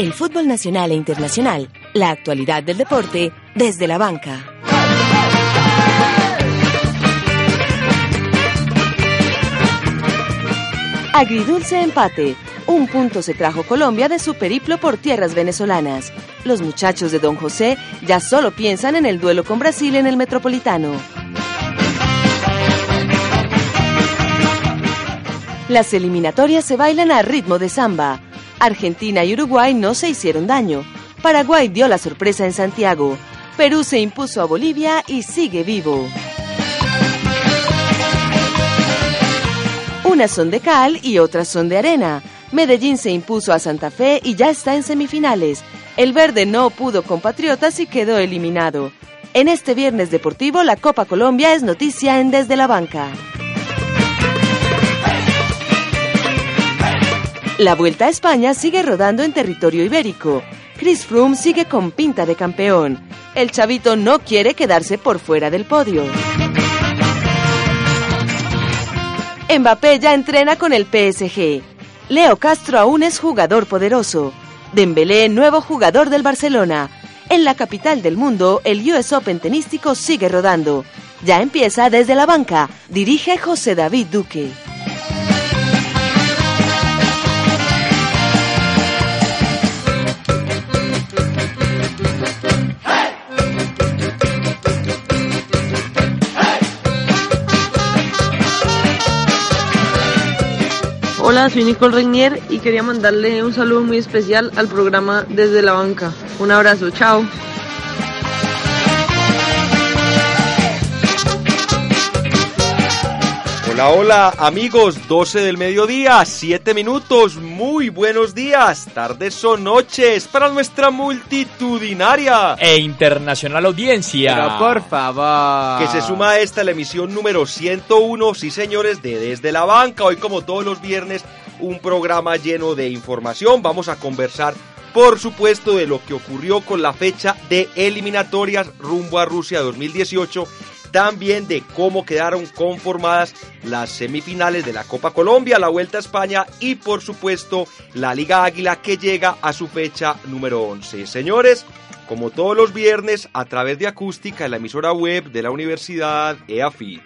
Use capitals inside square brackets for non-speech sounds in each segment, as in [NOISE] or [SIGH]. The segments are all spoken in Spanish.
El fútbol nacional e internacional, la actualidad del deporte desde la banca. Agridulce empate. Un punto se trajo Colombia de su periplo por tierras venezolanas. Los muchachos de Don José ya solo piensan en el duelo con Brasil en el Metropolitano. Las eliminatorias se bailan a ritmo de samba. Argentina y Uruguay no se hicieron daño. Paraguay dio la sorpresa en Santiago. Perú se impuso a Bolivia y sigue vivo. Unas son de cal y otras son de arena. Medellín se impuso a Santa Fe y ya está en semifinales. El verde no pudo con Patriotas y quedó eliminado. En este viernes deportivo, la Copa Colombia es noticia en Desde la Banca. La Vuelta a España sigue rodando en territorio ibérico. Chris Froome sigue con pinta de campeón. El chavito no quiere quedarse por fuera del podio. Mbappé ya entrena con el PSG. Leo Castro aún es jugador poderoso. Dembélé, nuevo jugador del Barcelona. En la capital del mundo, el US Open tenístico sigue rodando. Ya empieza desde la banca. Dirige José David Duque. Hola, soy Nicole Reinier y quería mandarle un saludo muy especial al programa Desde la Banca. Un abrazo, chao. Hola, hola amigos, 12 del mediodía, 7 minutos, muy buenos días, tardes o noches para nuestra multitudinaria e internacional audiencia. Pero por favor. Que se suma a esta la emisión número 101, sí señores, de Desde la Banca, hoy como todos los viernes, un programa lleno de información, vamos a conversar por supuesto de lo que ocurrió con la fecha de eliminatorias rumbo a Rusia 2018 también de cómo quedaron conformadas las semifinales de la Copa Colombia, la Vuelta a España y por supuesto la Liga Águila que llega a su fecha número 11. Señores, como todos los viernes a través de acústica en la emisora web de la Universidad EAFIT.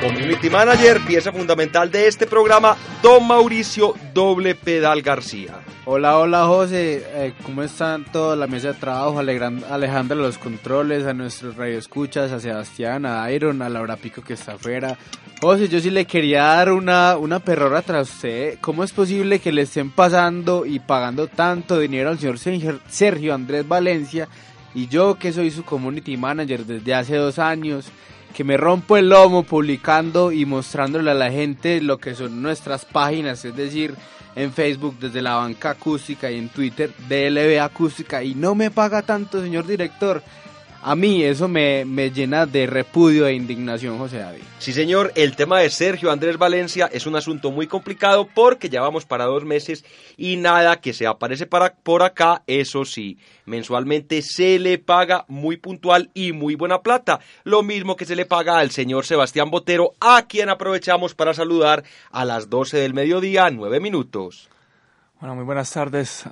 Community Manager, pieza fundamental de este programa, don Mauricio Doble Pedal García. Hola, hola José, eh, ¿cómo están todos? La mesa de trabajo, Alejandro los controles, a nuestros radioescuchas, a Sebastián, a Iron, a Laura Pico que está afuera. José, yo sí le quería dar una, una perrora tras usted. ¿Cómo es posible que le estén pasando y pagando tanto dinero al señor Sergio Andrés Valencia y yo que soy su community manager desde hace dos años? Que me rompo el lomo publicando y mostrándole a la gente lo que son nuestras páginas, es decir, en Facebook desde la banca acústica y en Twitter DLB acústica y no me paga tanto, señor director. A mí eso me, me, llena de repudio e indignación, José David. Sí, señor, el tema de Sergio Andrés Valencia es un asunto muy complicado porque ya vamos para dos meses y nada que se aparece para, por acá, eso sí, mensualmente se le paga muy puntual y muy buena plata, lo mismo que se le paga al señor Sebastián Botero, a quien aprovechamos para saludar a las 12 del mediodía, nueve minutos. Bueno, muy buenas tardes,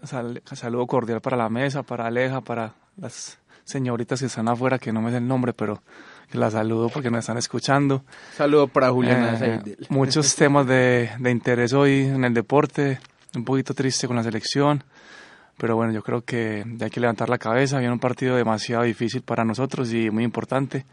saludo cordial para la mesa, para Aleja, para las señoritas que están afuera, que no me sé el nombre, pero que las saludo porque me están escuchando. Saludo para Juliana eh, [LAUGHS] Muchos temas de, de interés hoy en el deporte, un poquito triste con la selección, pero bueno, yo creo que hay que levantar la cabeza, viene un partido demasiado difícil para nosotros y muy importante.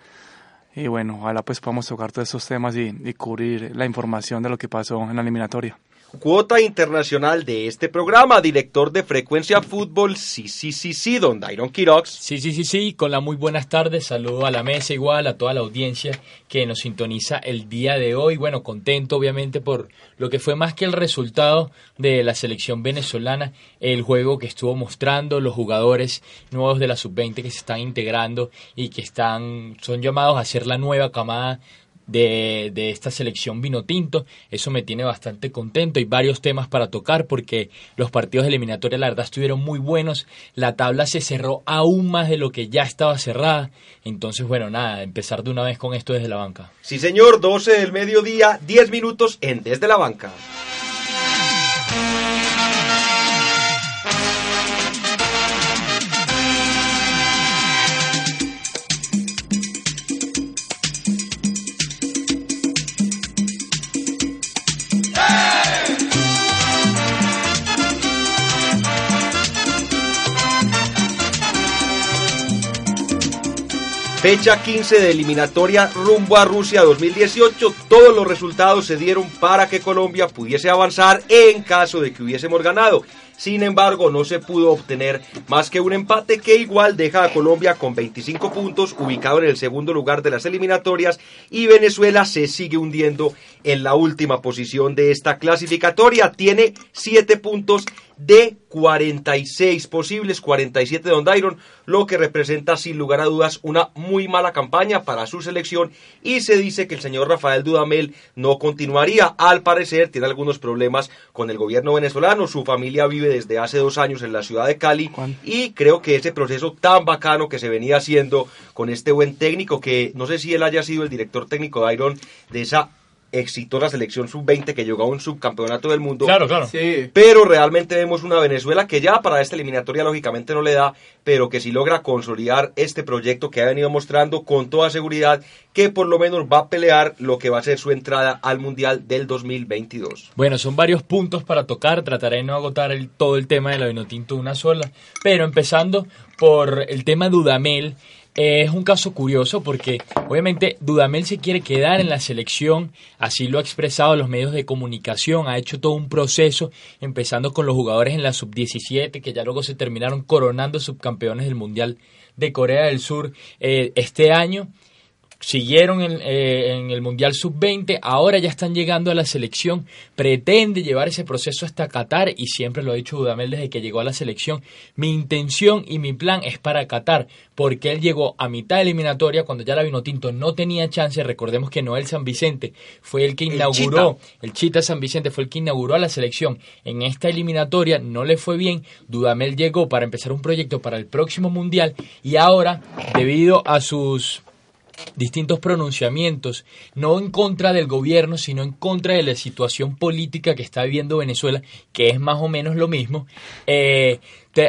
Y bueno, ojalá pues podamos tocar todos estos temas y, y cubrir la información de lo que pasó en la eliminatoria cuota internacional de este programa, director de Frecuencia Fútbol, sí, sí, sí, sí, don Dairon Quirox. Sí, sí, sí, sí, con la muy buenas tardes, saludo a la mesa igual, a toda la audiencia que nos sintoniza el día de hoy. Bueno, contento obviamente por lo que fue más que el resultado de la selección venezolana, el juego que estuvo mostrando, los jugadores nuevos de la sub-20 que se están integrando y que están, son llamados a ser la nueva camada de, de esta selección vino tinto. Eso me tiene bastante contento. Hay varios temas para tocar porque los partidos eliminatorios, la verdad, estuvieron muy buenos. La tabla se cerró aún más de lo que ya estaba cerrada. Entonces, bueno, nada, empezar de una vez con esto desde la banca. Sí, señor, 12 del mediodía, 10 minutos en Desde la Banca. Fecha 15 de eliminatoria rumbo a Rusia 2018. Todos los resultados se dieron para que Colombia pudiese avanzar en caso de que hubiésemos ganado. Sin embargo, no se pudo obtener más que un empate que igual deja a Colombia con 25 puntos, ubicado en el segundo lugar de las eliminatorias, y Venezuela se sigue hundiendo en la última posición de esta clasificatoria. Tiene 7 puntos de 46 posibles, 47 de Don Dairon, lo que representa sin lugar a dudas una muy mala campaña para su selección. Y se dice que el señor Rafael Dudamel no continuaría. Al parecer tiene algunos problemas con el gobierno venezolano, su familia vive desde hace dos años en la ciudad de Cali. Y creo que ese proceso tan bacano que se venía haciendo con este buen técnico, que no sé si él haya sido el director técnico Dairon de esa exitosa selección sub-20 que llegó a un subcampeonato del mundo. Claro, claro. Sí. Pero realmente vemos una Venezuela que ya para esta eliminatoria lógicamente no le da, pero que sí logra consolidar este proyecto que ha venido mostrando con toda seguridad que por lo menos va a pelear lo que va a ser su entrada al Mundial del 2022. Bueno, son varios puntos para tocar. Trataré de no agotar el, todo el tema de la Vinotinto de una sola. Pero empezando por el tema Dudamel. Eh, es un caso curioso porque obviamente Dudamel se quiere quedar en la selección, así lo ha expresado los medios de comunicación, ha hecho todo un proceso, empezando con los jugadores en la sub-17, que ya luego se terminaron coronando subcampeones del Mundial de Corea del Sur eh, este año siguieron en, eh, en, el Mundial Sub-20, ahora ya están llegando a la selección, pretende llevar ese proceso hasta Qatar y siempre lo ha dicho Dudamel desde que llegó a la selección, mi intención y mi plan es para Qatar, porque él llegó a mitad eliminatoria cuando ya la Vinotinto no tenía chance, recordemos que Noel San Vicente fue el que inauguró, el Chita. el Chita San Vicente fue el que inauguró a la selección en esta eliminatoria, no le fue bien, Dudamel llegó para empezar un proyecto para el próximo Mundial y ahora, debido a sus distintos pronunciamientos, no en contra del gobierno, sino en contra de la situación política que está viviendo Venezuela, que es más o menos lo mismo, eh,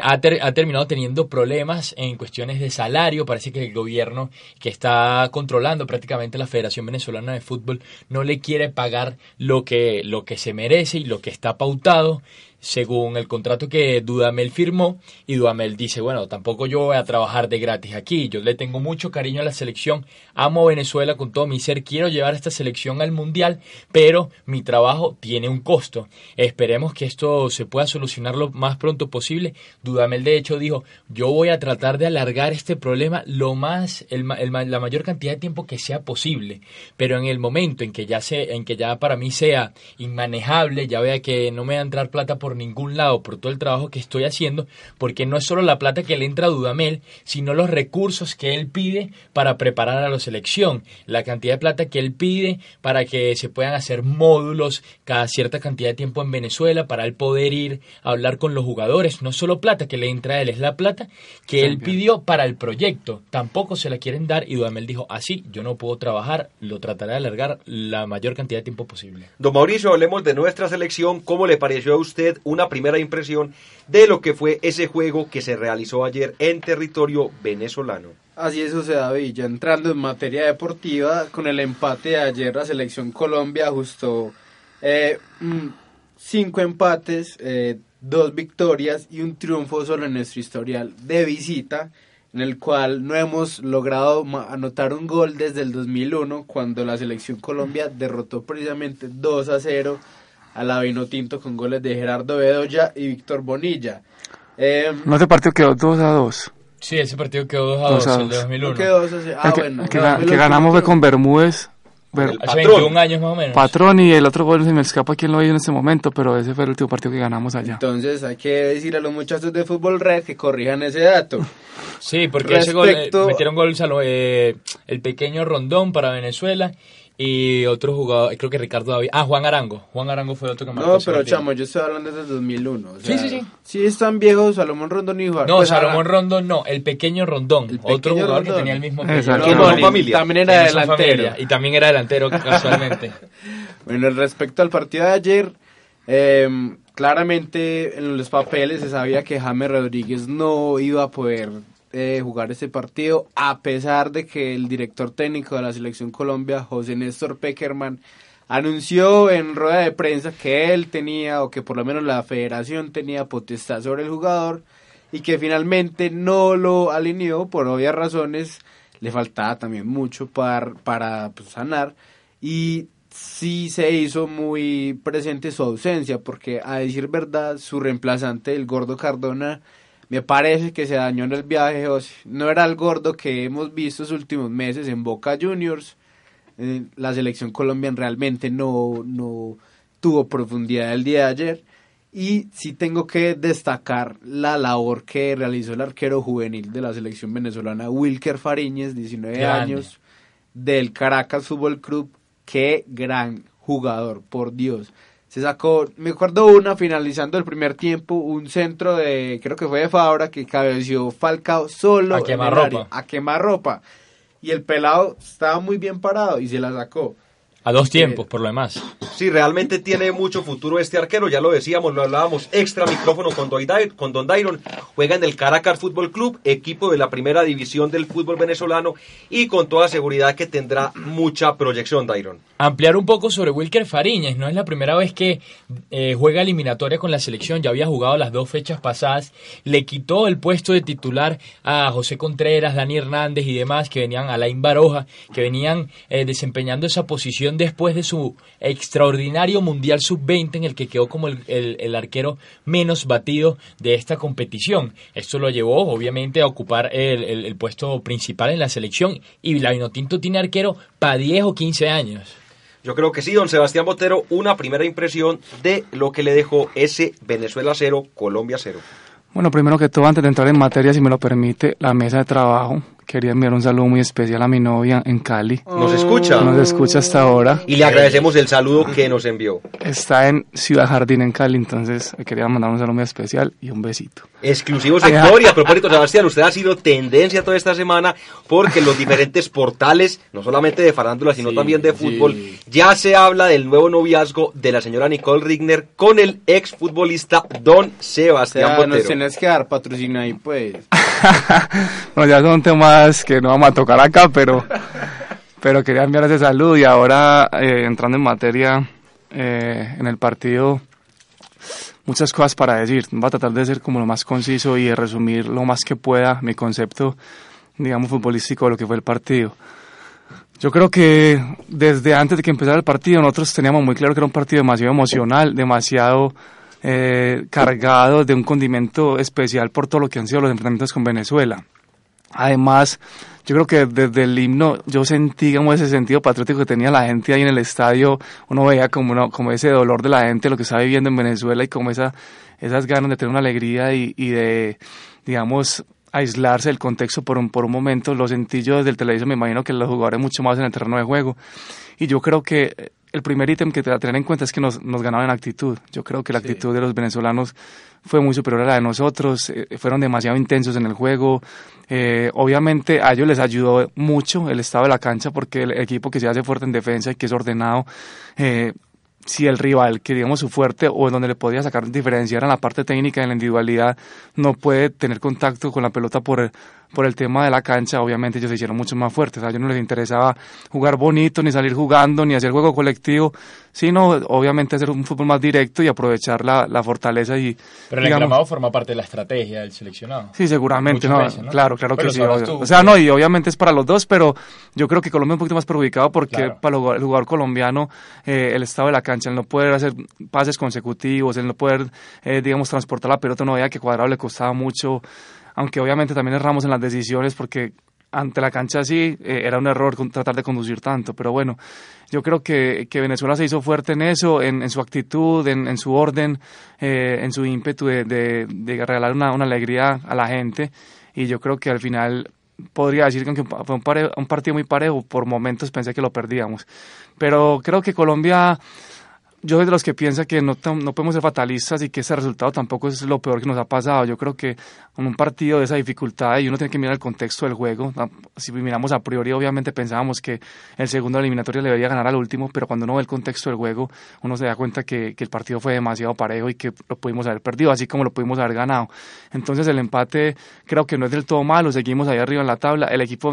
ha, ha, terminado teniendo problemas en cuestiones de salario. Parece que el gobierno que está controlando prácticamente la Federación Venezolana de Fútbol no le quiere pagar lo que, lo que se merece y lo que está pautado según el contrato que Dudamel firmó y Dudamel dice, bueno, tampoco yo voy a trabajar de gratis aquí, yo le tengo mucho cariño a la selección, amo Venezuela con todo mi ser, quiero llevar esta selección al mundial, pero mi trabajo tiene un costo. Esperemos que esto se pueda solucionar lo más pronto posible. Dudamel de hecho dijo, yo voy a tratar de alargar este problema lo más, el, el, la mayor cantidad de tiempo que sea posible, pero en el momento en que ya se, en que ya para mí sea inmanejable, ya vea que no me va a entrar plata por ningún lado por todo el trabajo que estoy haciendo, porque no es solo la plata que le entra a Dudamel, sino los recursos que él pide para preparar a la selección, la cantidad de plata que él pide para que se puedan hacer módulos cada cierta cantidad de tiempo en Venezuela, para él poder ir a hablar con los jugadores, no solo plata que le entra a él, es la plata que él pidió para el proyecto, tampoco se la quieren dar y Dudamel dijo, así yo no puedo trabajar, lo trataré de alargar la mayor cantidad de tiempo posible. Don Mauricio, hablemos de nuestra selección, ¿cómo le pareció a usted una primera impresión de lo que fue ese juego que se realizó ayer en territorio venezolano. Así es, José David, ya entrando en materia deportiva, con el empate de ayer la selección Colombia ajustó eh, cinco empates, eh, dos victorias y un triunfo solo en nuestro historial de visita, en el cual no hemos logrado anotar un gol desde el 2001, cuando la selección Colombia derrotó precisamente 2 a 0 a la Vinotinto con goles de Gerardo Bedoya y Víctor Bonilla. Eh, no, ese partido quedó 2 a 2. Sí, ese partido quedó 2 a 2, 2 el de 2001. No quedó 2 a 0. Ah, el que, bueno. que, no, que ganamos fue con Bermúdez. Ver, Hace 21 años más o menos. Patrón y el otro gol se me escapa quién lo hizo en este momento, pero ese fue el último partido que ganamos allá. Entonces hay que decir a los muchachos de Fútbol Red que corrijan ese dato. Sí, porque Respecto... ese gol, eh, metieron gol eh, el pequeño Rondón para Venezuela y otro jugador, creo que Ricardo David, ah, Juan Arango, Juan Arango fue otro que marcó. No, pero chamo, yo estoy hablando desde el 2001. o Sí, sea, sí, sí. Sí están viejos Salomón Rondón y Juan. No, pues, Salomón ahora- Rondón no, el pequeño Rondón, El otro jugador Rondón. que tenía el mismo y familia. También era delantero. familia, y también era delantero [LAUGHS] casualmente. Bueno, respecto al partido de ayer, eh, claramente en los papeles se sabía que James Rodríguez no iba a poder eh, jugar ese partido, a pesar de que el director técnico de la selección Colombia, José Néstor Peckerman, anunció en rueda de prensa que él tenía, o que por lo menos la federación tenía potestad sobre el jugador, y que finalmente no lo alineó por obvias razones, le faltaba también mucho para, para pues, sanar, y sí se hizo muy presente su ausencia, porque a decir verdad, su reemplazante, el gordo Cardona, me parece que se dañó en el viaje, sea, no era el gordo que hemos visto los últimos meses en Boca Juniors, eh, la selección colombiana realmente no, no tuvo profundidad el día de ayer, y sí tengo que destacar la labor que realizó el arquero juvenil de la selección venezolana, Wilker Fariñez, 19 Grande. años, del Caracas Fútbol Club. Qué gran jugador, por Dios. Se sacó, me acuerdo una finalizando el primer tiempo, un centro de, creo que fue de Fabra, que cabeció Falcao solo A quemarropa. área, a quemarropa. Y el pelado estaba muy bien parado y se la sacó. A dos tiempos, por lo demás. Sí, realmente tiene mucho futuro este arquero, ya lo decíamos, lo hablábamos extra micrófono con, con Don Dairon, juega en el Caracas Fútbol Club, equipo de la primera división del fútbol venezolano y con toda seguridad que tendrá mucha proyección, Dairon. Ampliar un poco sobre Wilker Fariñez, no es la primera vez que eh, juega eliminatoria con la selección, ya había jugado las dos fechas pasadas, le quitó el puesto de titular a José Contreras, Dani Hernández y demás que venían, Alain Baroja, que venían eh, desempeñando esa posición después de su extraordinario Mundial Sub-20 en el que quedó como el, el- el arquero menos batido de esta competición. Esto lo llevó obviamente a ocupar el, el- el puesto principal en la selección y la Vinotinto tiene arquero para 10 o 15 años. Yo creo que sí, don Sebastián Botero, una primera impresión de lo que le dejó ese Venezuela 0, Colombia 0. Bueno, primero que todo, antes de entrar en materia, si me lo permite, la mesa de trabajo. Quería enviar un saludo muy especial a mi novia en Cali, Nos escucha que nos escucha hasta ahora. y le agradecemos el saludo que nos envió. Está en Ciudad Jardín, en Cali, entonces quería mandar un saludo muy especial y un besito. Exclusivo sector y a propósito, Sebastián, usted ha sido tendencia toda esta semana porque en los diferentes portales, no solamente de farándula, sino Sí, también de sí. fútbol, ya se habla del nuevo noviazgo de la señora Nicole Rigner con el ex futbolista Don O Sebastián sea, nos Botero. tenés que dar patrocinio ahí, pues. [LAUGHS] [LAUGHS] bueno, ya son temas que no vamos a tocar acá, pero, pero quería enviar ese saludo y ahora eh, entrando en materia eh, en el partido, muchas cosas para decir. Voy a tratar de ser como lo más conciso y de resumir lo más que pueda mi concepto, digamos, futbolístico de lo que fue el partido. Yo creo que desde antes de que empezara el partido nosotros teníamos muy claro que era un partido demasiado emocional, demasiado eh, cargado de un condimento especial por todo lo que han sido los enfrentamientos con Venezuela. Además, yo creo que desde el himno yo sentí como ese sentido patriótico que tenía la gente ahí en el estadio. Uno veía como, uno- como ese dolor de la gente, lo que estaba viviendo en Venezuela y como esa, esas ganas de tener una alegría y, y de, digamos, aislarse del contexto por un, por un momento. Lo sentí yo desde el televisor, me imagino que los jugadores mucho más en el terreno de juego. Y yo creo que el primer ítem que te a tener en cuenta es que nos, nos ganaron en actitud. Yo creo que la actitud de los venezolanos fue muy superior a la de nosotros, eh, fueron demasiado intensos en el juego. Eh, obviamente a ellos les ayudó mucho el estado de la cancha porque el equipo que se hace fuerte en defensa y que es ordenado, eh, si el rival que digamos su fuerte o en donde le podía sacar diferencia era en la parte técnica, en la individualidad, no puede tener contacto con la pelota por por el tema de la cancha, obviamente ellos se hicieron mucho más fuertes. A ellos no les interesaba jugar bonito, ni salir jugando, ni hacer juego colectivo, sino obviamente hacer un fútbol más directo y aprovechar la, la fortaleza y Pero el digamos, enclamado forma parte de la estrategia del seleccionado. Sí, seguramente, no, veces, ¿no? claro, claro Pero que sí. tú, o sea, ¿qué? no, y obviamente es para los dos, pero yo creo que Colombia es un poquito más perjudicado porque Claro. para el jugador, el jugador colombiano eh, el estado de la cancha, el no poder hacer pases consecutivos, el no poder, eh, digamos, transportar la pelota, no veía que Cuadrado le costaba mucho, aunque obviamente también erramos en las decisiones porque ante la cancha así eh, era un error tratar de conducir tanto, pero bueno, yo creo que, Venezuela se hizo fuerte en eso, en, su actitud, en, su orden, eh, en su ímpetu de, regalar una, alegría a la gente y yo creo que al final podría decir que fue un, un partido muy parejo, por momentos pensé que lo perdíamos. Pero creo que Colombia yo soy de los que piensa que no, no podemos ser fatalistas y que ese resultado tampoco es lo peor que nos ha pasado. Yo creo que en un partido de esa dificultad y uno tiene que mirar el contexto del juego. Si miramos a priori, obviamente pensábamos que el segundo eliminatorio le debería ganar al último, pero cuando uno ve el contexto del juego, uno se da cuenta que, que el partido fue demasiado parejo y que lo pudimos haber perdido, así como lo pudimos haber ganado. Entonces el empate creo que no es del todo malo, seguimos ahí arriba en la tabla. El equipo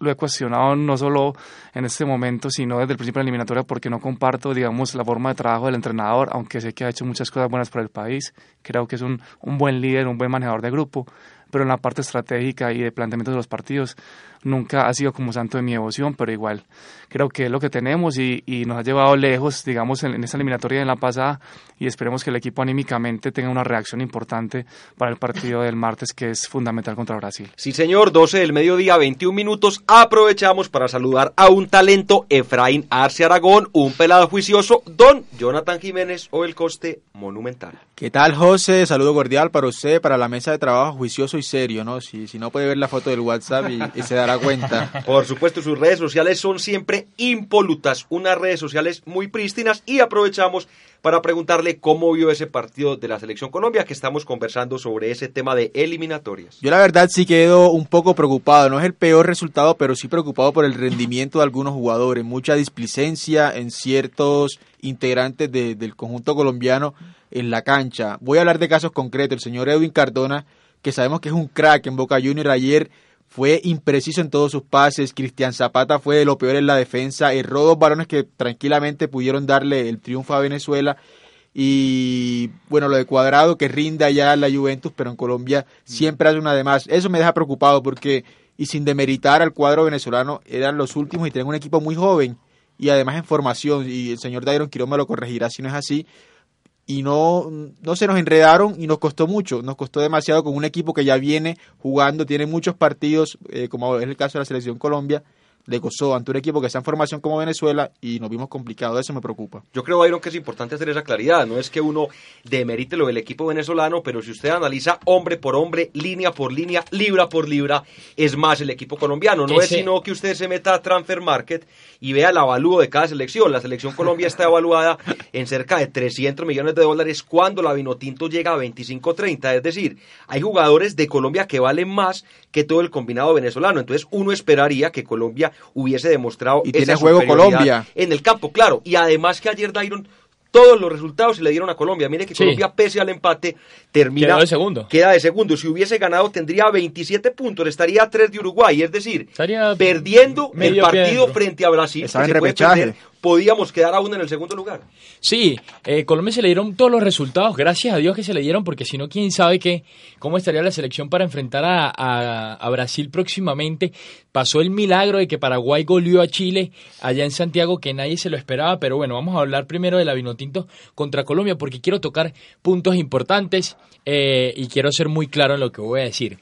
lo he cuestionado no solo en este momento, sino desde el principio de la eliminatoria, porque no comparto, digamos, la forma de trabajo del entrenador, aunque sé que ha hecho muchas cosas buenas para el país. Creo que es un, un buen líder, un buen manejador de grupo, pero en la parte estratégica y de planteamiento de los partidos nunca ha sido como santo de mi devoción, pero igual creo que es lo que tenemos y, y nos ha llevado lejos, digamos, en, esta eliminatoria en la pasada y esperemos que el equipo anímicamente tenga una reacción importante para el partido del martes que es fundamental contra Brasil. Sí, señor, 12 del mediodía, 21 minutos. Aprovechamos para saludar a un talento, Efraín Arce Aragón, un pelado juicioso, don Jonathan Jiménez o el coste monumental. ¿Qué tal, José? Saludo cordial para usted, para la mesa de trabajo, juicioso y serio, ¿no? Si, si no puede ver la foto del WhatsApp y, se dará cuenta. Por supuesto, sus redes sociales son siempre impolutas, unas redes sociales muy prístinas y aprovechamos para preguntarle cómo vio ese partido de la Selección Colombia, que estamos conversando sobre ese tema de eliminatorias. Yo la verdad sí quedo un poco preocupado, no es el peor resultado, pero sí preocupado por el rendimiento de algunos jugadores, mucha displicencia en ciertos integrantes del conjunto colombiano en la cancha. Voy a hablar de casos concretos, el señor Edwin Cardona, que sabemos que es un crack en Boca Junior ayer, fue impreciso en todos sus pases. Cristian Zapata fue de lo peor en la defensa. Erró dos balones que tranquilamente pudieron darle el triunfo a Venezuela. Y bueno, lo de Cuadrado que rinda ya la Juventus, pero en Colombia siempre hace una de más. Eso me deja preocupado porque, y sin demeritar al cuadro venezolano, eran los últimos y tienen un equipo muy joven y además en formación. Y el señor Dairon Quirón me lo corregirá si no es así y no, no se nos enredaron y nos costó mucho, nos costó demasiado con un equipo que ya viene jugando, tiene muchos partidos, eh, como es el caso de la selección Colombia, le gozó ante un equipo que está en formación como Venezuela y nos vimos complicados, eso me preocupa. Yo creo, Byron, que es importante hacer esa claridad, no es que uno demerite lo del equipo venezolano, pero si usted analiza hombre por hombre, línea por línea, libra por libra, es más el equipo colombiano, no es sino que usted se meta a Transfer Market y vea el avalúo de cada selección. La selección Colombia está evaluada en cerca de 300 millones de dólares cuando la Vinotinto llega a 25-30, es decir, hay jugadores de Colombia que valen más que todo el combinado venezolano, entonces uno esperaría que Colombia hubiese demostrado y tiene juego Colombia en el campo, claro. Y además que ayer Dairon todos los resultados se le dieron a Colombia. Mire que Colombia, pese al empate, termina. Queda de segundo. Queda de segundo. Si hubiese ganado, tendría 27 puntos. Estaría a 3 de Uruguay. Es decir, perdiendo el partido frente a Brasil. Está en repechaje podíamos quedar aún en el segundo lugar. Sí, eh, Colombia se le dieron todos los resultados, gracias a Dios que se le dieron, porque si no, quién sabe qué, cómo estaría la selección para enfrentar a, Brasil próximamente. Pasó el milagro de que Paraguay goleó a Chile allá en Santiago, que nadie se lo esperaba, pero bueno, vamos a hablar primero de la Vinotinto contra Colombia, porque quiero tocar puntos importantes eh, y quiero ser muy claro en lo que voy a decir.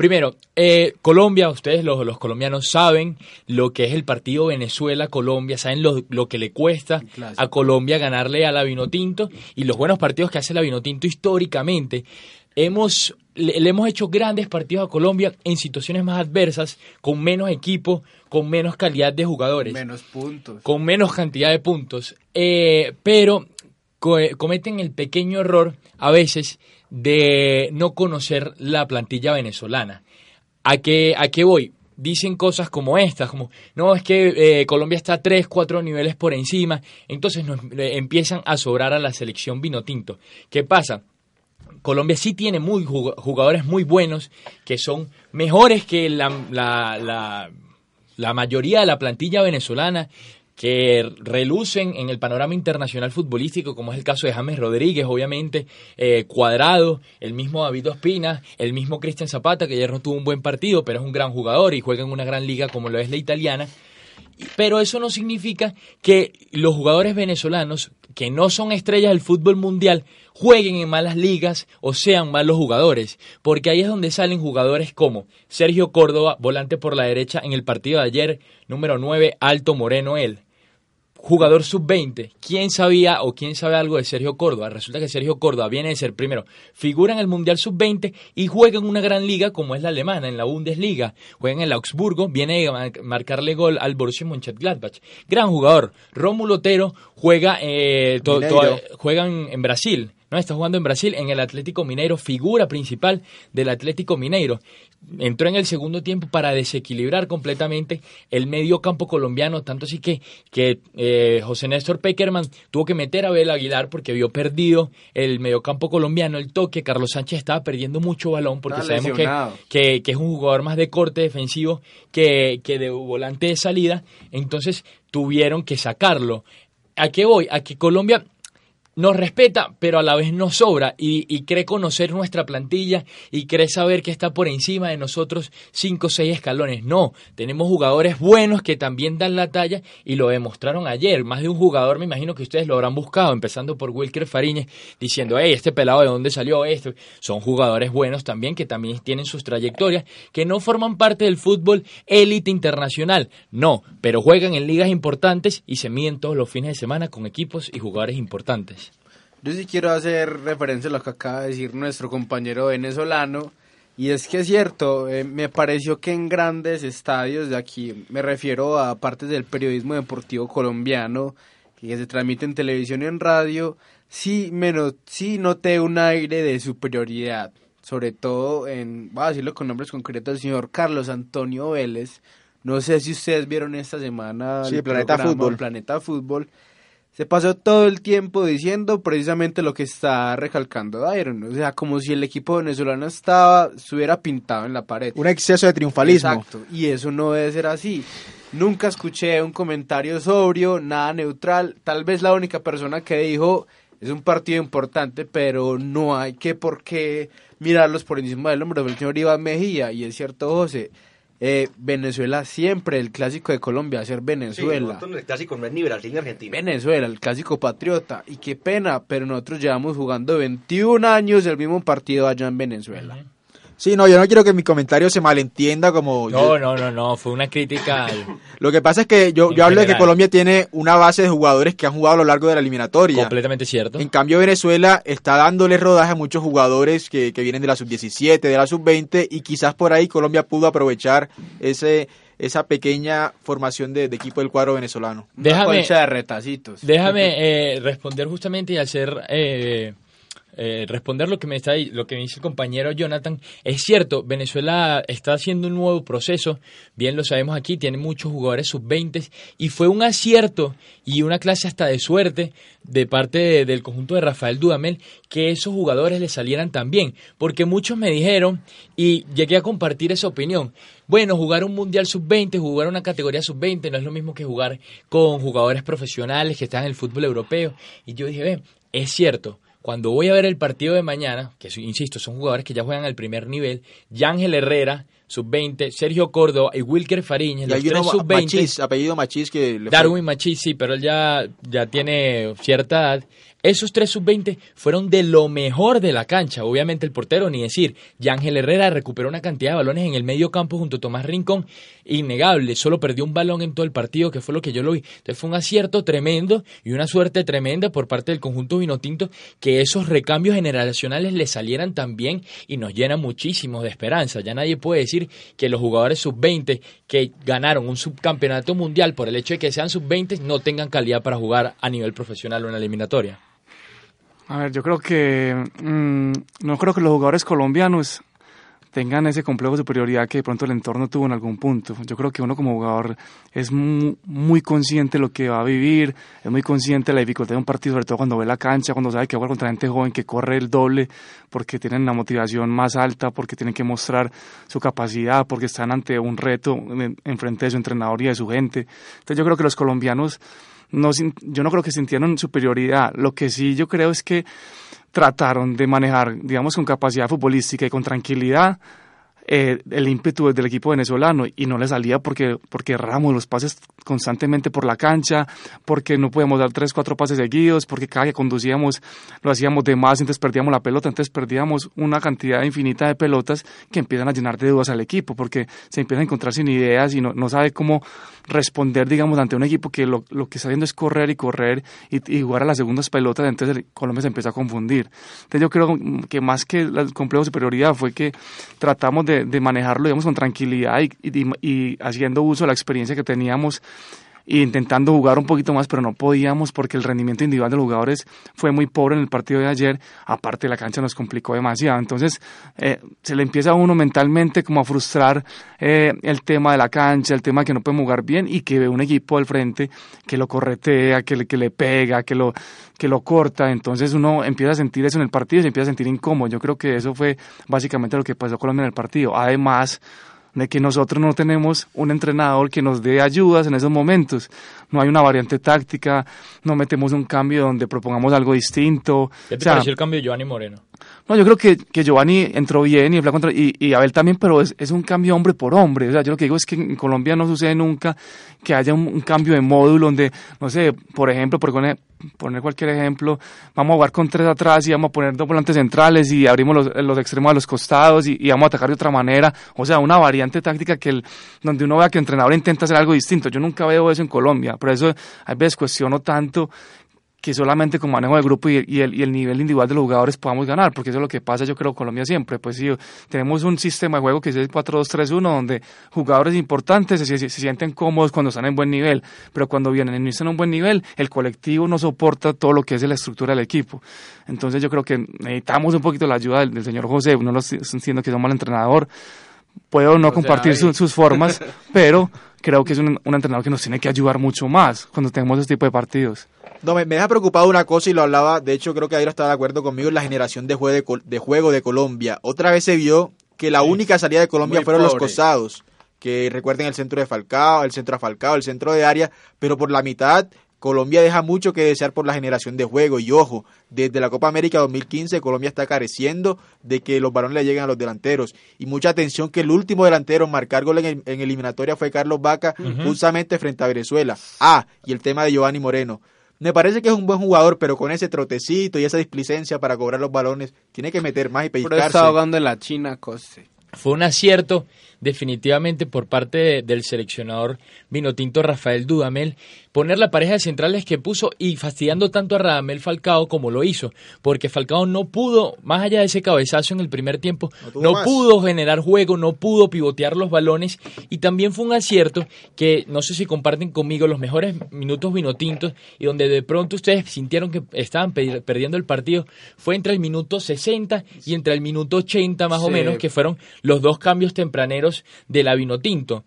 Primero, eh, Colombia, ustedes los, colombianos saben lo que es el partido Venezuela-Colombia, saben lo, que le cuesta a Colombia ganarle a la Vinotinto y los buenos partidos que hace la Vinotinto históricamente. Hemos, le, hemos hecho grandes partidos a Colombia en situaciones más adversas, con menos equipo, con menos calidad de jugadores. Menos puntos. Con menos cantidad de puntos. Eh, pero cometen el pequeño error a veces de no conocer la plantilla venezolana. ¿A qué, a qué voy? Dicen cosas como estas, como, no, es que eh, Colombia está tres, cuatro niveles por encima, entonces nos empiezan a sobrar a la selección vino tinto. ¿Qué pasa? Colombia sí tiene muy jugadores muy buenos que son mejores que la, la, la mayoría de la plantilla venezolana que relucen en el panorama internacional futbolístico, como es el caso de James Rodríguez, obviamente, eh, Cuadrado, el mismo David Ospina, el mismo Cristian Zapata, que ayer no tuvo un buen partido, pero es un gran jugador y juega en una gran liga como lo es la italiana. Pero eso no significa que los jugadores venezolanos, que no son estrellas del fútbol mundial, jueguen en malas ligas o sean malos jugadores, porque ahí es donde salen jugadores como Sergio Córdoba, volante por la derecha en el partido de ayer, número 9, Alto Moreno él, jugador sub-20, ¿quién sabía o quién sabe algo de Sergio Córdoba? Resulta que Sergio Córdoba viene de ser primero, figura en el Mundial sub-20 y juega en una gran liga como es la alemana, en la Bundesliga. Juega en el Augsburgo, viene a marcarle gol al Borussia Mönchengladbach. Gran jugador. Rómulo Otero juega, eh, juegan en Brasil. ¿No? Está jugando en Brasil, en el Atlético Mineiro, figura principal del Atlético Mineiro. Entró en el segundo tiempo para desequilibrar completamente el medio campo colombiano, tanto así que, que eh, José Néstor Peckerman tuvo que meter a Abel Aguilar porque vio perdido el medio campo colombiano, el toque. Carlos Sánchez estaba perdiendo mucho balón porque sabemos que, que, es un jugador más de corte defensivo que, que de volante de salida. Entonces tuvieron que sacarlo. ¿A qué voy? A que Colombia nos respeta, pero a la vez nos sobra y, cree conocer nuestra plantilla y cree saber que está por encima de nosotros cinco o seis escalones. No, tenemos jugadores buenos que también dan la talla y lo demostraron ayer. Más de un jugador, me imagino que ustedes lo habrán buscado, empezando por Wilker Fariñez, diciendo, hey, este pelado de dónde salió esto. Son jugadores buenos también que también tienen sus trayectorias, que no forman parte del fútbol élite internacional. No, pero juegan en ligas importantes y se miden todos los fines de semana con equipos y jugadores importantes. Yo sí quiero hacer referencia a lo que acaba de decir nuestro compañero venezolano. Y es que es cierto, eh, me pareció que en grandes estadios de aquí, me refiero a partes del periodismo deportivo colombiano, que se transmite en televisión y en radio, sí, menos, sí noté un aire de superioridad. Sobre todo en, voy a decirlo con nombres concretos, el señor Carlos Antonio Vélez. No sé si ustedes vieron esta semana el Planeta Fútbol. Planeta Fútbol se pasó todo el tiempo diciendo precisamente lo que está recalcando Dairon, o sea, como si el equipo venezolano estaba, estuviera pintado en la pared. Un exceso de triunfalismo. Exacto, y eso no debe ser así. Nunca escuché un comentario sobrio, nada neutral, tal vez la única persona que dijo es un partido importante, pero no hay que por qué mirarlos por encima del hombro, fue el señor Iván Mejía, y es cierto, José, eh, Venezuela siempre, el clásico de Colombia, ser Venezuela. el clásico no es ni Brasil ni Argentina. Venezuela, el clásico patriota. Y qué pena, pero nosotros llevamos jugando 21 años el mismo partido allá en Venezuela. Sí, no, yo no quiero que mi comentario se malentienda como... No, no, no, no, fue una crítica... [LAUGHS] lo que pasa es que yo, yo hablo de que Colombia tiene una base de jugadores que han jugado a lo largo de la eliminatoria. Completamente cierto. En cambio, Venezuela está dándole rodaje a muchos jugadores que, que vienen de la sub-17, de la sub-20, y quizás por ahí Colombia pudo aprovechar ese esa pequeña formación de, equipo del cuadro venezolano. Déjame, de retacitos. Déjame eh, responder justamente y hacer... Eh, eh, responder lo que me está lo que me dice el compañero Jonathan. Es cierto Venezuela está haciendo un nuevo proceso. Bien lo sabemos aquí tiene muchos jugadores sub 20 y fue un acierto y una clase hasta de suerte de parte del conjunto de Rafael Dudamel que esos jugadores le salieran tan bien porque muchos me dijeron y llegué a compartir esa opinión. Bueno, jugar un mundial sub-20, jugar una categoría sub-20 no es lo mismo que jugar con jugadores profesionales que están en el fútbol europeo. Y yo dije, ve, es cierto, cuando voy a ver el partido de mañana, que insisto, son jugadores que ya juegan al primer nivel, Yángel Herrera, sub-20, Sergio Córdoba y Wilker Fariñez, los tres sub-20. apellido Machís que... Darwin Machís, sí, pero él ya, ya tiene cierta edad. Esos tres sub-20 fueron de lo mejor de la cancha. Obviamente el portero, ni decir. Yángel Herrera recuperó una cantidad de balones en el medio campo junto a Tomás Rincón. Innegable. Solo perdió un balón en todo el partido, que fue lo que yo lo vi. Entonces fue un acierto tremendo y una suerte tremenda por parte del conjunto vinotinto que esos recambios generacionales le salieran tan bien y nos llena muchísimo de esperanza. Ya nadie puede decir que los jugadores sub-20 que ganaron un subcampeonato mundial por el hecho de que sean sub-20 no tengan calidad para jugar a nivel profesional o en la eliminatoria. A ver, yo creo que mm, no creo que los jugadores colombianos tengan ese complejo de superioridad que de pronto el entorno tuvo en algún punto. Yo creo que uno como jugador es muy, consciente de lo que va a vivir, es muy consciente de la dificultad de un partido, sobre todo cuando ve la cancha, cuando sabe que va contra gente joven que corre el doble, porque tienen la motivación más alta, porque tienen que mostrar su capacidad, porque están ante un reto en frente de su entrenador y de su gente. Entonces yo creo que los colombianos no, yo no creo que sintieron superioridad. Lo que sí yo creo es que trataron de manejar, digamos, con capacidad futbolística y con tranquilidad eh, el ímpetu del equipo venezolano y no le salía porque, porque erramos los pases constantemente por la cancha, porque no podíamos dar tres, cuatro pases seguidos, porque cada que conducíamos lo hacíamos de más, entonces perdíamos la pelota, entonces perdíamos una cantidad infinita de pelotas que empiezan a llenar de dudas al equipo, porque se empieza a encontrar sin ideas y no, no sabe cómo responder, digamos, ante un equipo que lo, lo que está haciendo es correr y correr y, jugar a las segundas pelotas, entonces Colombia se empieza a confundir. Entonces yo creo que más que el complejo de superioridad fue que tratamos de de, manejarlo, digamos, con tranquilidad y, y, haciendo uso de la experiencia que teníamos intentando jugar un poquito más, pero no podíamos porque el rendimiento individual de los jugadores fue muy pobre en el partido de ayer. Aparte, la cancha nos complicó demasiado. Entonces, eh, se le empieza a uno mentalmente como a frustrar eh, el tema de la cancha, el tema de que no puede jugar bien y que ve un equipo al frente que lo corretea, que le, que le pega, que lo, que lo corta. Entonces, uno empieza a sentir eso en el partido y se empieza a sentir incómodo. Yo creo que eso fue básicamente lo que pasó Colombia en el partido. Además, de que nosotros no tenemos un entrenador que nos dé ayudas en esos momentos. No hay una variante táctica, no metemos un cambio donde propongamos algo distinto. ¿Qué te pareció el cambio de Giovanni Moreno? No, yo creo que, que Giovanni entró bien y, y, y Abel también, pero es, es, un cambio hombre por hombre. O sea, yo lo que digo es que en Colombia no sucede nunca que haya un, cambio de módulo donde, no sé, por ejemplo, por poner, poner, cualquier ejemplo, vamos a jugar con tres atrás y vamos a poner dos volantes centrales y abrimos los, los extremos a los costados y, y, vamos a atacar de otra manera. O sea, una variante táctica que el, donde uno vea que el entrenador intenta hacer algo distinto. Yo nunca veo eso en Colombia. Por eso a veces cuestiono tanto que solamente con manejo del grupo y, el, y, el, nivel individual de los jugadores podamos ganar, porque eso es lo que pasa yo creo Colombia siempre, pues sí, tenemos un sistema de juego que es el 4-2-3-1 donde jugadores importantes se, sienten cómodos cuando están en buen nivel, pero cuando vienen y no están en un buen nivel, el colectivo no soporta todo lo que es la estructura del equipo. Entonces yo creo que necesitamos un poquito la ayuda del, señor José, no lo estoy diciendo que es un mal entrenador, puedo no compartir sus formas, [LAUGHS] pero creo que es un, un entrenador que nos tiene que ayudar mucho más cuando tenemos este tipo de partidos. No, me, deja preocupado una cosa y lo hablaba, de hecho creo que Airo estaba de acuerdo conmigo en la generación de juego de, de, juego de Colombia. Otra vez se vio que la única salida de Colombia fueron los cosados, que recuerden el centro de Falcao, el centro a Falcao, el centro de área, pero por la mitad Colombia deja mucho que desear por la generación de juego y ojo, desde la Copa América 2015 Colombia está careciendo de que los varones le lleguen a los delanteros y mucha atención que el último delantero en marcar gol en, eliminatoria fue Carlos Vaca justamente frente a Venezuela. Ah, y el tema de Giovanni Moreno. Me parece que es un buen jugador, pero con ese trotecito y esa displicencia para cobrar los balones, tiene que meter más y pellizcarse. Pero está ahogando en la China, Cose. Fue un acierto definitivamente por parte del seleccionador vinotinto Rafael Dudamel poner la pareja de centrales que puso y fastidiando tanto a Radamel Falcao como lo hizo, porque Falcao no pudo, más allá de ese cabezazo en el primer tiempo, no, no pudo generar juego, no pudo pivotear los balones y también fue un acierto que no sé si comparten conmigo los mejores minutos vinotintos y donde de pronto ustedes sintieron que estaban perdiendo el partido fue entre el minuto 60 y entre el minuto 80 más o menos, que fueron los dos cambios tempraneros de la Vinotinto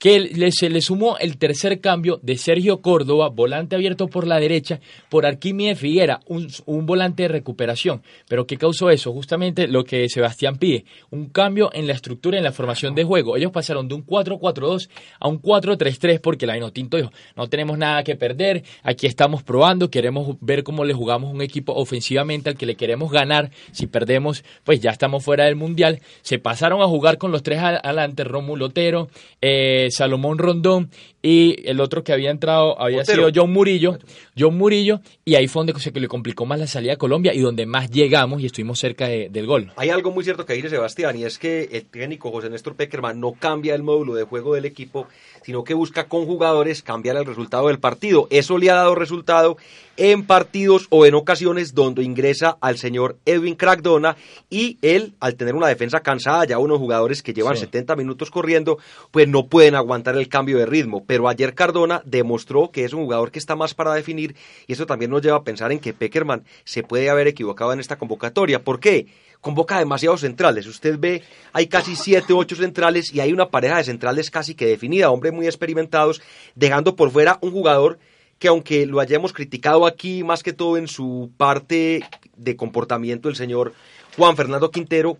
que se le sumó el tercer cambio de Sergio Córdoba, volante abierto por la derecha, por Arquímedes Figuera, un, un, volante de recuperación. ¿Pero qué causó eso? Justamente lo que Sebastián pide, un cambio en la estructura en la formación de juego. Ellos pasaron de un 4-4-2 a un 4-3-3 porque la Vinotinto dijo, no tenemos nada que perder, aquí estamos probando, queremos ver cómo le jugamos un equipo ofensivamente al que le queremos ganar. Si perdemos, pues ya estamos fuera del Mundial. Se pasaron a jugar con los tres adelante, Romulo Otero, eh, Salomón Rondón y el otro que había entrado había sido John Murillo, John Murillo, y ahí fue donde se le complicó más la salida a Colombia y donde más llegamos y estuvimos cerca del gol. Hay algo muy cierto que dice Sebastián y es que el técnico José Néstor Peckerman no cambia el módulo de juego del equipo, sino que busca con jugadores cambiar el resultado del partido. Eso le ha dado resultado en partidos o en ocasiones donde ingresa al señor Edwin Crackdona y él, al tener una defensa cansada, ya unos jugadores que llevan 70 minutos corriendo, pues no pueden aguantar el cambio de ritmo. Pero ayer Cardona demostró que es un jugador que está más para definir y eso también nos lleva a pensar en que Peckerman se puede haber equivocado en esta convocatoria. ¿Por qué? Convoca demasiados centrales. Usted ve, hay casi siete, ocho centrales y hay una pareja de centrales casi que definida, hombres muy experimentados, dejando por fuera un jugador que aunque lo hayamos criticado aquí, más que todo en su parte de comportamiento, el señor Juan Fernando Quintero,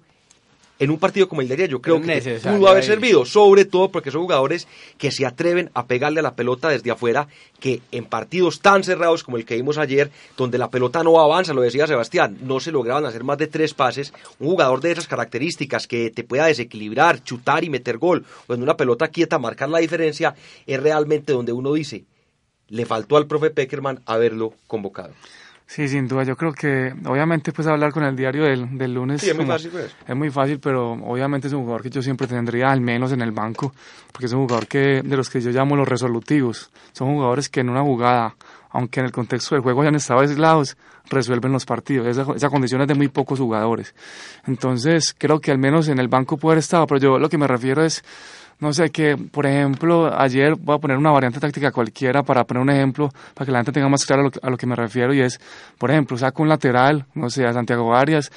en un partido como el de ayer yo creo que pudo haber servido, sobre todo porque son jugadores que se atreven a pegarle a la pelota desde afuera, que en partidos tan cerrados como el que vimos ayer, donde la pelota no avanza, lo decía Sebastián, no se lograban hacer más de tres pases, un jugador de esas características que te pueda desequilibrar, chutar y meter gol, o en una pelota quieta marcar la diferencia, es realmente donde uno dice, le faltó al profe Peckerman haberlo convocado. Sí, sin duda. Yo creo que, obviamente, pues hablar con el diario del, del lunes. Sí, es muy como- fácil, pues. Es muy fácil, pero obviamente es un jugador que yo siempre tendría al menos en el banco, porque es un jugador que de los que yo llamo los resolutivos. Son jugadores que en una jugada, aunque en el contexto del juego hayan estado aislados, resuelven los partidos. Esa, esa condición es de muy pocos jugadores. Entonces, creo que al menos en el banco puede haber estado, pero yo lo que me refiero es no sé, que por ejemplo, ayer voy a poner una variante táctica cualquiera para poner un ejemplo, para que la gente tenga más claro a lo, que- me refiero, y es, por ejemplo, saco un lateral, no sé, a Santiago Arias,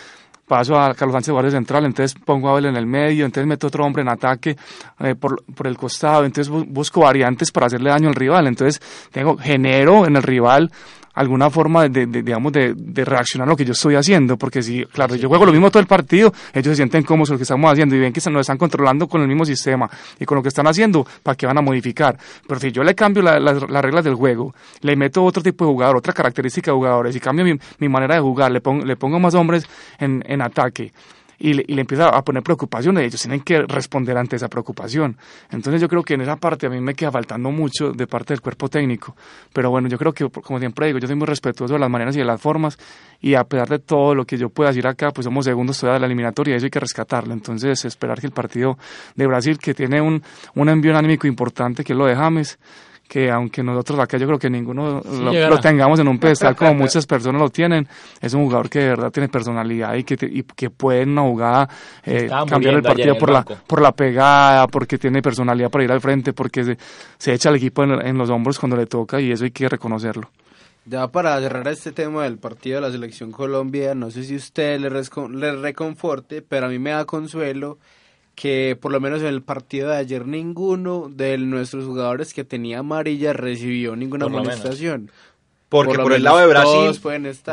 paso a Carlos Sánchez Guardia Central, entonces pongo a Abel en el medio, entonces meto otro hombre en ataque eh, por, por el costado, entonces bu- busco variantes para hacerle daño al rival, entonces tengo, genero en el rival alguna forma de, de- digamos, de, de reaccionar a lo que yo estoy haciendo, porque si, claro, yo juego lo mismo todo el partido, ellos se sienten cómodos con lo que estamos haciendo y ven que se nos están controlando con el mismo sistema y con lo que están haciendo, ¿para qué van a modificar? Pero si yo le cambio la- la- las reglas del juego, le meto otro tipo de jugador, otra característica de jugadores y cambio mi, mi manera de jugar, le pongo, le pongo más hombres en, en ataque, y le, y le empieza a poner preocupaciones, ellos tienen que responder ante esa preocupación. Entonces yo creo que en esa parte a mí me queda faltando mucho de parte del cuerpo técnico, pero bueno, yo creo que como siempre digo, yo soy muy respetuoso de las maneras y de las formas y a pesar de todo lo que yo pueda decir acá, pues somos segundos todavía de la eliminatoria y eso hay que rescatarlo. Entonces esperar que el partido de Brasil, que tiene un, un envío anímico importante, que es lo de James, que aunque nosotros acá yo creo que ninguno lo, tengamos en un pedestal como muchas personas lo tienen, es un jugador que de verdad tiene personalidad y que, te- y que puede en una jugada eh, cambiar el partido el por la, por la pegada, porque tiene personalidad para ir al frente, porque se, se echa al equipo en, en los hombros cuando le toca y eso hay que reconocerlo. Ya para cerrar este tema del partido de la selección Colombia, no sé si usted le, le reconforte, pero a mí me da consuelo que por lo menos en el partido de ayer ninguno de nuestros jugadores que tenía amarilla recibió ninguna Por amonestación. Porque Por por, el lado de Brasil,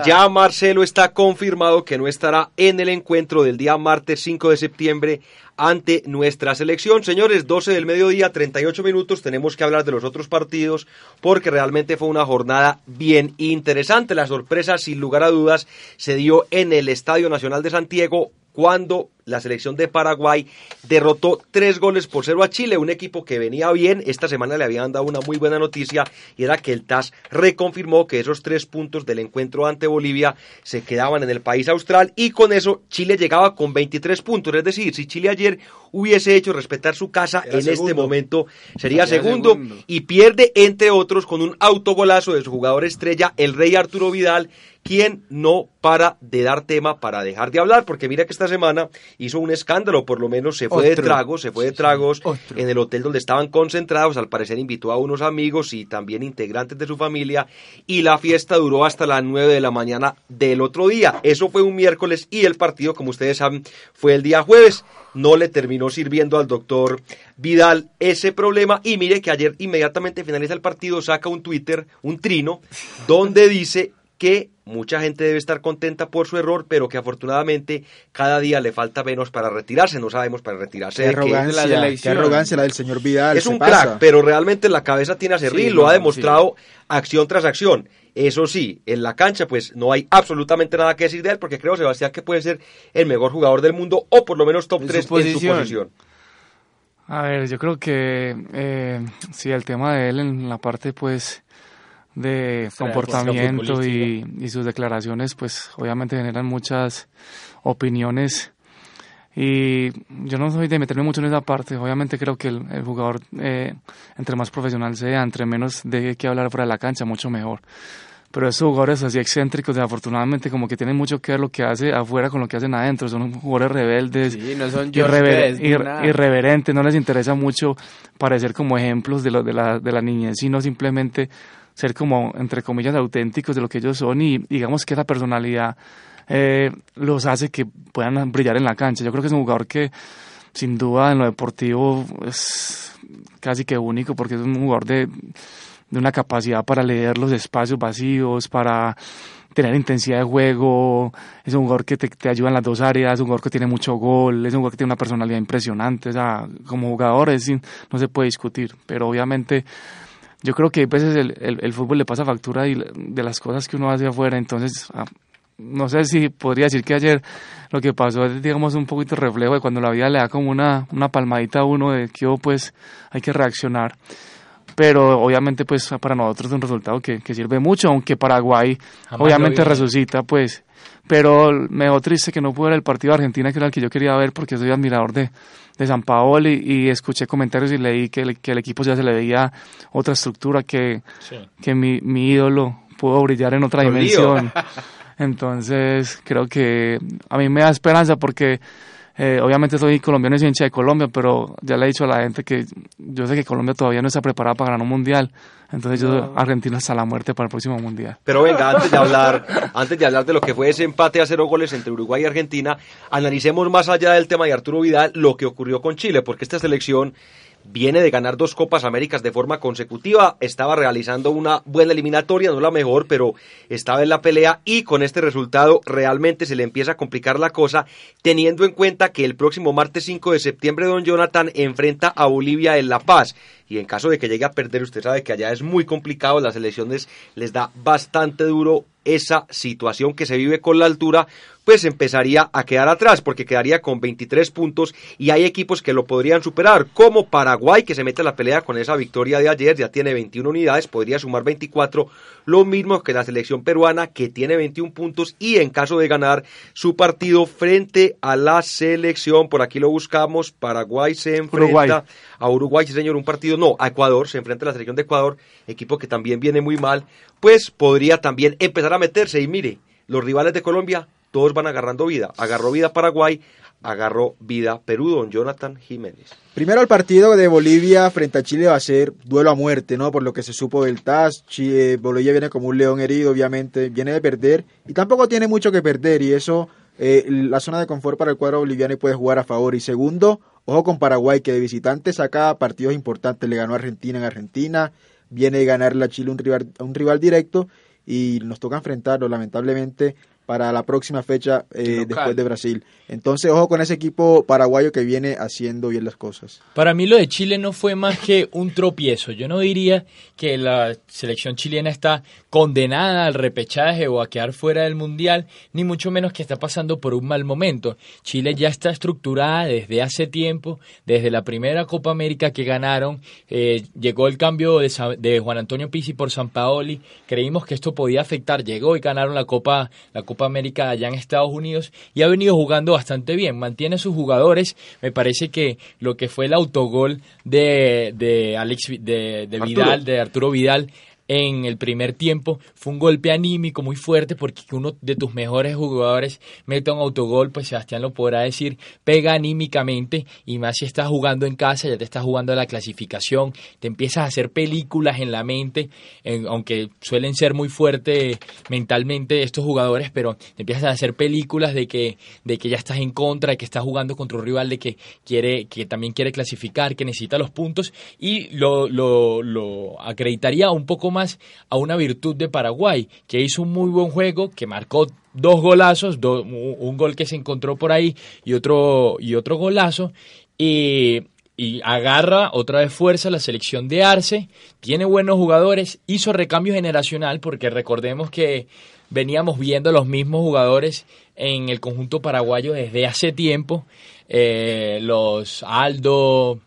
ya Marcelo está confirmado que no estará en el encuentro del día martes 5 de septiembre ante nuestra selección. Señores, 12 del mediodía, 38 minutos, tenemos que hablar de los otros partidos porque realmente fue una jornada bien interesante. La sorpresa, sin lugar a dudas, se dio en el Estadio Nacional de Santiago cuando la selección de Paraguay derrotó tres goles por cero a Chile, un equipo que venía bien. Esta semana le habían dado una muy buena noticia y era que el TAS reconfirmó que esos tres puntos del encuentro ante Bolivia se quedaban en el país austral y con eso Chile llegaba con 23 puntos. Es decir, si Chile ayer hubiese hecho respetar su casa, Era en este momento sería Sería segundo, segundo. y pierde entre otros con un autogolazo de su jugador estrella, el rey Arturo Vidal, quien no para de dar tema para dejar de hablar, porque mira que esta semana hizo un escándalo, por lo menos se fue de tragos, se fue de tragos otro. en el hotel donde estaban concentrados, al parecer invitó a unos amigos y también integrantes de su familia, y la fiesta duró hasta las 9 de la mañana del otro día. Eso fue un miércoles y el partido, como ustedes saben, fue el día jueves. No le terminó sirviendo al doctor Vidal ese problema y mire que ayer inmediatamente finaliza el partido, saca un Twitter, un trino, donde dice que mucha gente debe estar contenta por su error, pero que afortunadamente cada día le falta menos para retirarse. No sabemos para retirarse Qué de arrogancia, la qué arrogancia la del señor Vidal. Es se un pasa. crack, pero realmente en la cabeza tiene a Cerril, Sí, lo ha demostrado acción tras acción. Eso sí, en la cancha pues no hay absolutamente nada que decir de él, porque creo, Sebastián, que puede ser el mejor jugador del mundo, o por lo menos top En su 3 en su posición. posición. A ver, yo creo que eh, sí, el tema de él en la parte pues de comportamiento y, y sus declaraciones pues obviamente generan muchas opiniones y yo no soy de meterme mucho en esa parte, obviamente creo que el, el jugador eh, entre más profesional sea, entre menos de que hablar fuera de la cancha, mucho mejor. Pero esos jugadores así excéntricos, desafortunadamente, como que tienen mucho que ver lo que hace afuera con lo que hacen adentro. Son jugadores rebeldes, Sí, no son George irrever- Best ni ir- nada. irreverentes, no les interesa mucho parecer como ejemplos de, lo, de, la, de la niñez, sino simplemente ser como, entre comillas, auténticos de lo que ellos son y digamos que esa personalidad eh, los hace que puedan brillar en la cancha. Yo creo que es un jugador que sin duda en lo deportivo es casi que único porque es un jugador de, de una capacidad para leer los espacios vacíos, para tener intensidad de juego, es un jugador que te, te, ayuda en las dos áreas, es un jugador que tiene mucho gol, es un jugador que tiene una personalidad impresionante, como jugador no se puede discutir, pero obviamente yo creo que a veces el, el, el fútbol le pasa factura y de las cosas que uno hace afuera, entonces ah, no sé si podría decir que ayer lo que pasó es, digamos, un poquito reflejo de cuando la vida le da como una, una palmadita a uno de que oh, pues hay que reaccionar. Pero obviamente pues para nosotros es un resultado que, que sirve mucho, aunque Paraguay Jamás obviamente resucita pues. Pero me dejó triste que no pude ver el partido de Argentina, que era el que yo quería ver porque soy admirador de, de San Paoli y, escuché comentarios y leí que el, que el equipo ya se le veía otra estructura, que, Sí. que mi, mi ídolo pudo brillar en otra dimensión. Entonces, creo que a mí me da esperanza porque eh, obviamente soy colombiano y soy hincha de Colombia, pero ya le he dicho a la gente que yo sé que Colombia todavía no está preparada para ganar un mundial. Entonces, yo Argentina hasta la muerte para el próximo mundial. Pero venga, antes de hablar, antes de hablar de lo que fue ese empate a cero goles entre Uruguay y Argentina, analicemos más allá del tema de Arturo Vidal lo que ocurrió con Chile, porque esta selección viene de ganar dos Copas Américas de forma consecutiva, estaba realizando una buena eliminatoria, no la mejor, pero estaba en la pelea y con este resultado realmente se le empieza a complicar la cosa, teniendo en cuenta que el próximo martes 5 de septiembre Don Jonathan enfrenta a Bolivia en La Paz y en caso de que llegue a perder, usted sabe que allá es muy complicado, las elecciones les da bastante duro esa situación que se vive con la altura, pues empezaría a quedar atrás, porque quedaría con 23 puntos y hay equipos que lo podrían superar, como Paraguay, que se mete a la pelea con esa victoria de ayer, ya tiene 21 unidades, podría sumar 24, lo mismo que la selección peruana, que tiene 21 puntos y en caso de ganar su partido frente a la selección, por aquí lo buscamos, Paraguay se enfrenta Uruguay. a Uruguay, sí señor, un partido, no, a Ecuador, se enfrenta a la selección de Ecuador, equipo que también viene muy mal, pues podría también empezar a meterse y mire, los rivales de Colombia, todos van agarrando vida, agarró vida Paraguay, agarró vida Perú, don Jonathan Jiménez. Primero el partido de Bolivia frente a Chile va a ser duelo a muerte, ¿no? Por lo que se supo del TAS. Chile, Bolivia viene como un león herido, obviamente, viene de perder y tampoco tiene mucho que perder y eso, eh, la zona de confort para el cuadro boliviano y puede jugar a favor. Y segundo, ojo con Paraguay, que de visitante saca partidos importantes, le ganó Argentina en Argentina, viene de ganarle a Chile un rival, un rival directo y nos toca enfrentarlo, lamentablemente, para la próxima fecha eh, después de Brasil. Entonces, ojo con ese equipo paraguayo que viene haciendo bien las cosas. Para mí lo de Chile no fue más que un tropiezo. Yo no diría que la selección chilena está condenada al repechaje o a quedar fuera del Mundial, ni mucho menos que está pasando por un mal momento. Chile ya está estructurada desde hace tiempo, desde la primera Copa América que ganaron, eh, llegó el cambio de, Juan Antonio Pizzi por San Paoli, creímos que esto podía afectar, llegó y ganaron la Copa, la Copa América allá en Estados Unidos y ha venido jugando bastante bien, mantiene a sus jugadores, me parece que lo que fue el autogol de, de Alex de, Arturo. Vidal, de Arturo Vidal en el primer tiempo. Fue un golpe anímico muy fuerte porque que uno de tus mejores jugadores meta un autogol, pues Sebastián lo podrá decir, pega anímicamente y más si estás jugando en casa, ya te estás jugando la clasificación, te empiezas a hacer películas en la mente, en- aunque suelen ser muy fuertes mentalmente estos jugadores, pero te empiezas a hacer películas de que, de que ya estás en contra, de que estás jugando contra un rival de que quiere, que también quiere clasificar, que necesita los puntos y lo, lo, lo acreditaría un poco más a una virtud de Paraguay, que hizo un muy buen juego, que marcó dos golazos, un gol que se encontró por ahí y otro, y otro golazo, y, y agarra otra vez fuerza la selección de Arce, tiene buenos jugadores, hizo recambio generacional, porque recordemos que veníamos viendo los mismos jugadores en el conjunto paraguayo desde hace tiempo, eh, los Aldo,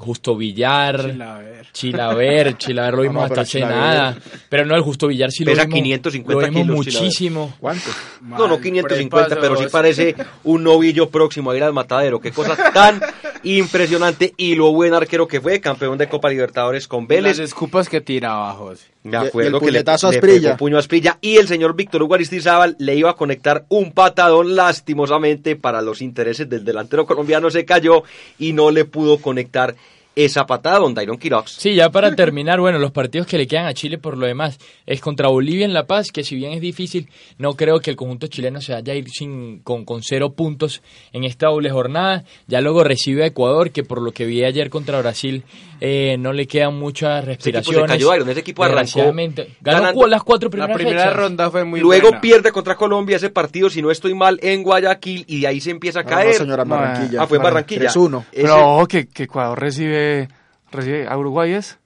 Justo Villar, Chilaver. Chilaver, Chilaver lo [LAUGHS] vimos No, hasta pero hace nada. Pero no, el Justo Villar sí lo Pesa vimos, 550 lo vimos kilos, Chilaver. muchísimo. ¿Cuánto? No, no Mal, 550, por ahí pero sí parece un novillo próximo a ir al matadero. Qué cosa tan [LAUGHS] impresionante y lo buen arquero que fue, campeón de Copa Libertadores con Las Vélez. escupas que tiraba, José. Me Y el acuerdo que le, puñetazo a le Asprilla. pegó puño a Asprilla y el señor Víctor Hugo Aristizábal le iba a conectar un patadón lastimosamente para los intereses del delantero colombiano se cayó y no le pudo conectar esa patada, don Dairon Quirox. Sí, ya para terminar, bueno, los partidos que le quedan a Chile por lo demás es contra Bolivia en La Paz, que si bien es difícil, no creo que el conjunto chileno se vaya a ir sin, con, con cero puntos en esta doble jornada. Ya luego recibe a Ecuador, que por lo que vi ayer contra Brasil eh, no le quedan muchas respiraciones. se cayó, ese equipo arrancó. Ganó las cuatro primeras La primera fechas. ronda fue muy Luego buena. pierde contra Colombia ese partido, si no estoy mal, en Guayaquil y de ahí se empieza a No, caer. no, señora, No, Barranquilla. ah, fue en Barranquilla. 3-1. Ese- Pero ojo que, que Ecuador recibe, recibe a Uruguay es.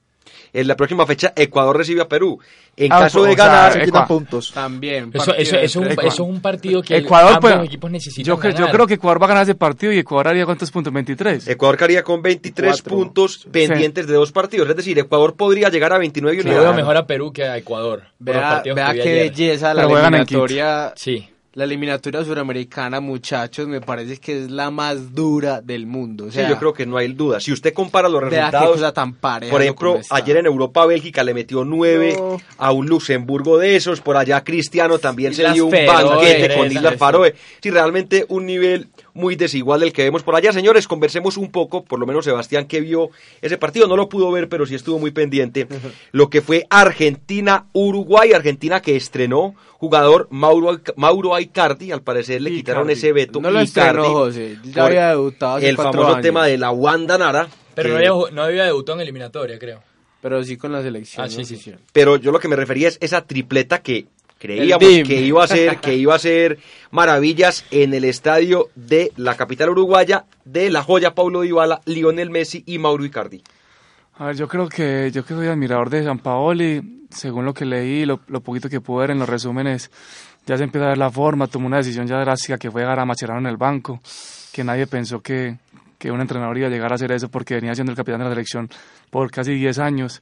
en la próxima fecha Ecuador recibe a Perú. En Ah, caso de o sea, ganar, Se quitan puntos. También. Eso, eso, eso, es un, eso es un partido que Ecuador, ambos pues, equipos necesitan yo, cre- yo ganar. creo que Ecuador va a ganar ese partido y Ecuador haría cuántos puntos, 23. Ecuador quedaría con 23 Cuatro. puntos pendientes de dos partidos. Es decir, Ecuador podría llegar a 29 Yo unidades. veo mejor a Perú que a Ecuador. Vea, vea que qué belleza la eliminatoria. Sí. La eliminatoria suramericana, muchachos, me parece que es la más dura del mundo. O Sí, yo creo que no hay duda. Si usted compara los resultados, cosa tan pareja. por ejemplo, ayer en Europa Bélgica le metió 9 No. a un Luxemburgo de esos, por allá Cristiano también se dio un banquete con Islas. Faroe. Sí, realmente un nivel muy desigual del que vemos por allá. Señores, conversemos un poco, por lo menos Sebastián que vio ese partido, no lo pudo ver, pero sí estuvo muy pendiente, lo que fue Argentina-Uruguay, Argentina que estrenó jugador Mauro, Mauro Icardi, al parecer le quitaron ese veto. No lo estrenó, José, ya había debutado hace El famoso años. tema de la Wanda Nara. Pero que- no había, no había debutado en eliminatoria, creo. Pero sí con la selección. Ah, sí, ¿no? sí, sí. pero yo lo que me refería es esa tripleta que creíamos que iba a ser que iba a ser maravillas en el estadio de la capital uruguaya de la joya Paulo Dybala, Lionel Messi y Mauro Icardi. A ver, yo creo que yo que soy admirador de San Paoli, según lo que leí, lo, lo poquito que pude ver en los resúmenes, ya se empieza a ver la forma, tomó una decisión ya drástica que fue dejar a Macherano en el banco, que nadie pensó que, que un entrenador iba a llegar a hacer eso porque venía siendo el capitán de la selección por casi 10 años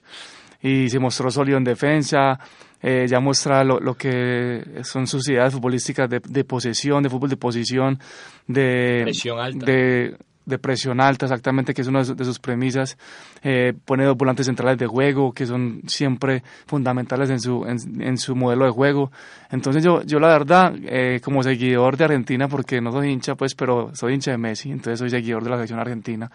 y se mostró sólido en defensa, eh, ya muestra lo, lo que son sus ideas futbolísticas de, de posesión, de fútbol de posición, de Presión alta. de, de presión alta, exactamente, que es una de, su- de sus premisas. Eh, pone dos volantes centrales de juego, que son siempre fundamentales en su, en, en su modelo de juego. Entonces yo, yo la verdad, eh, como seguidor de Argentina, porque no soy hincha, pues, pero soy hincha de Messi, entonces soy seguidor de la selección argentina,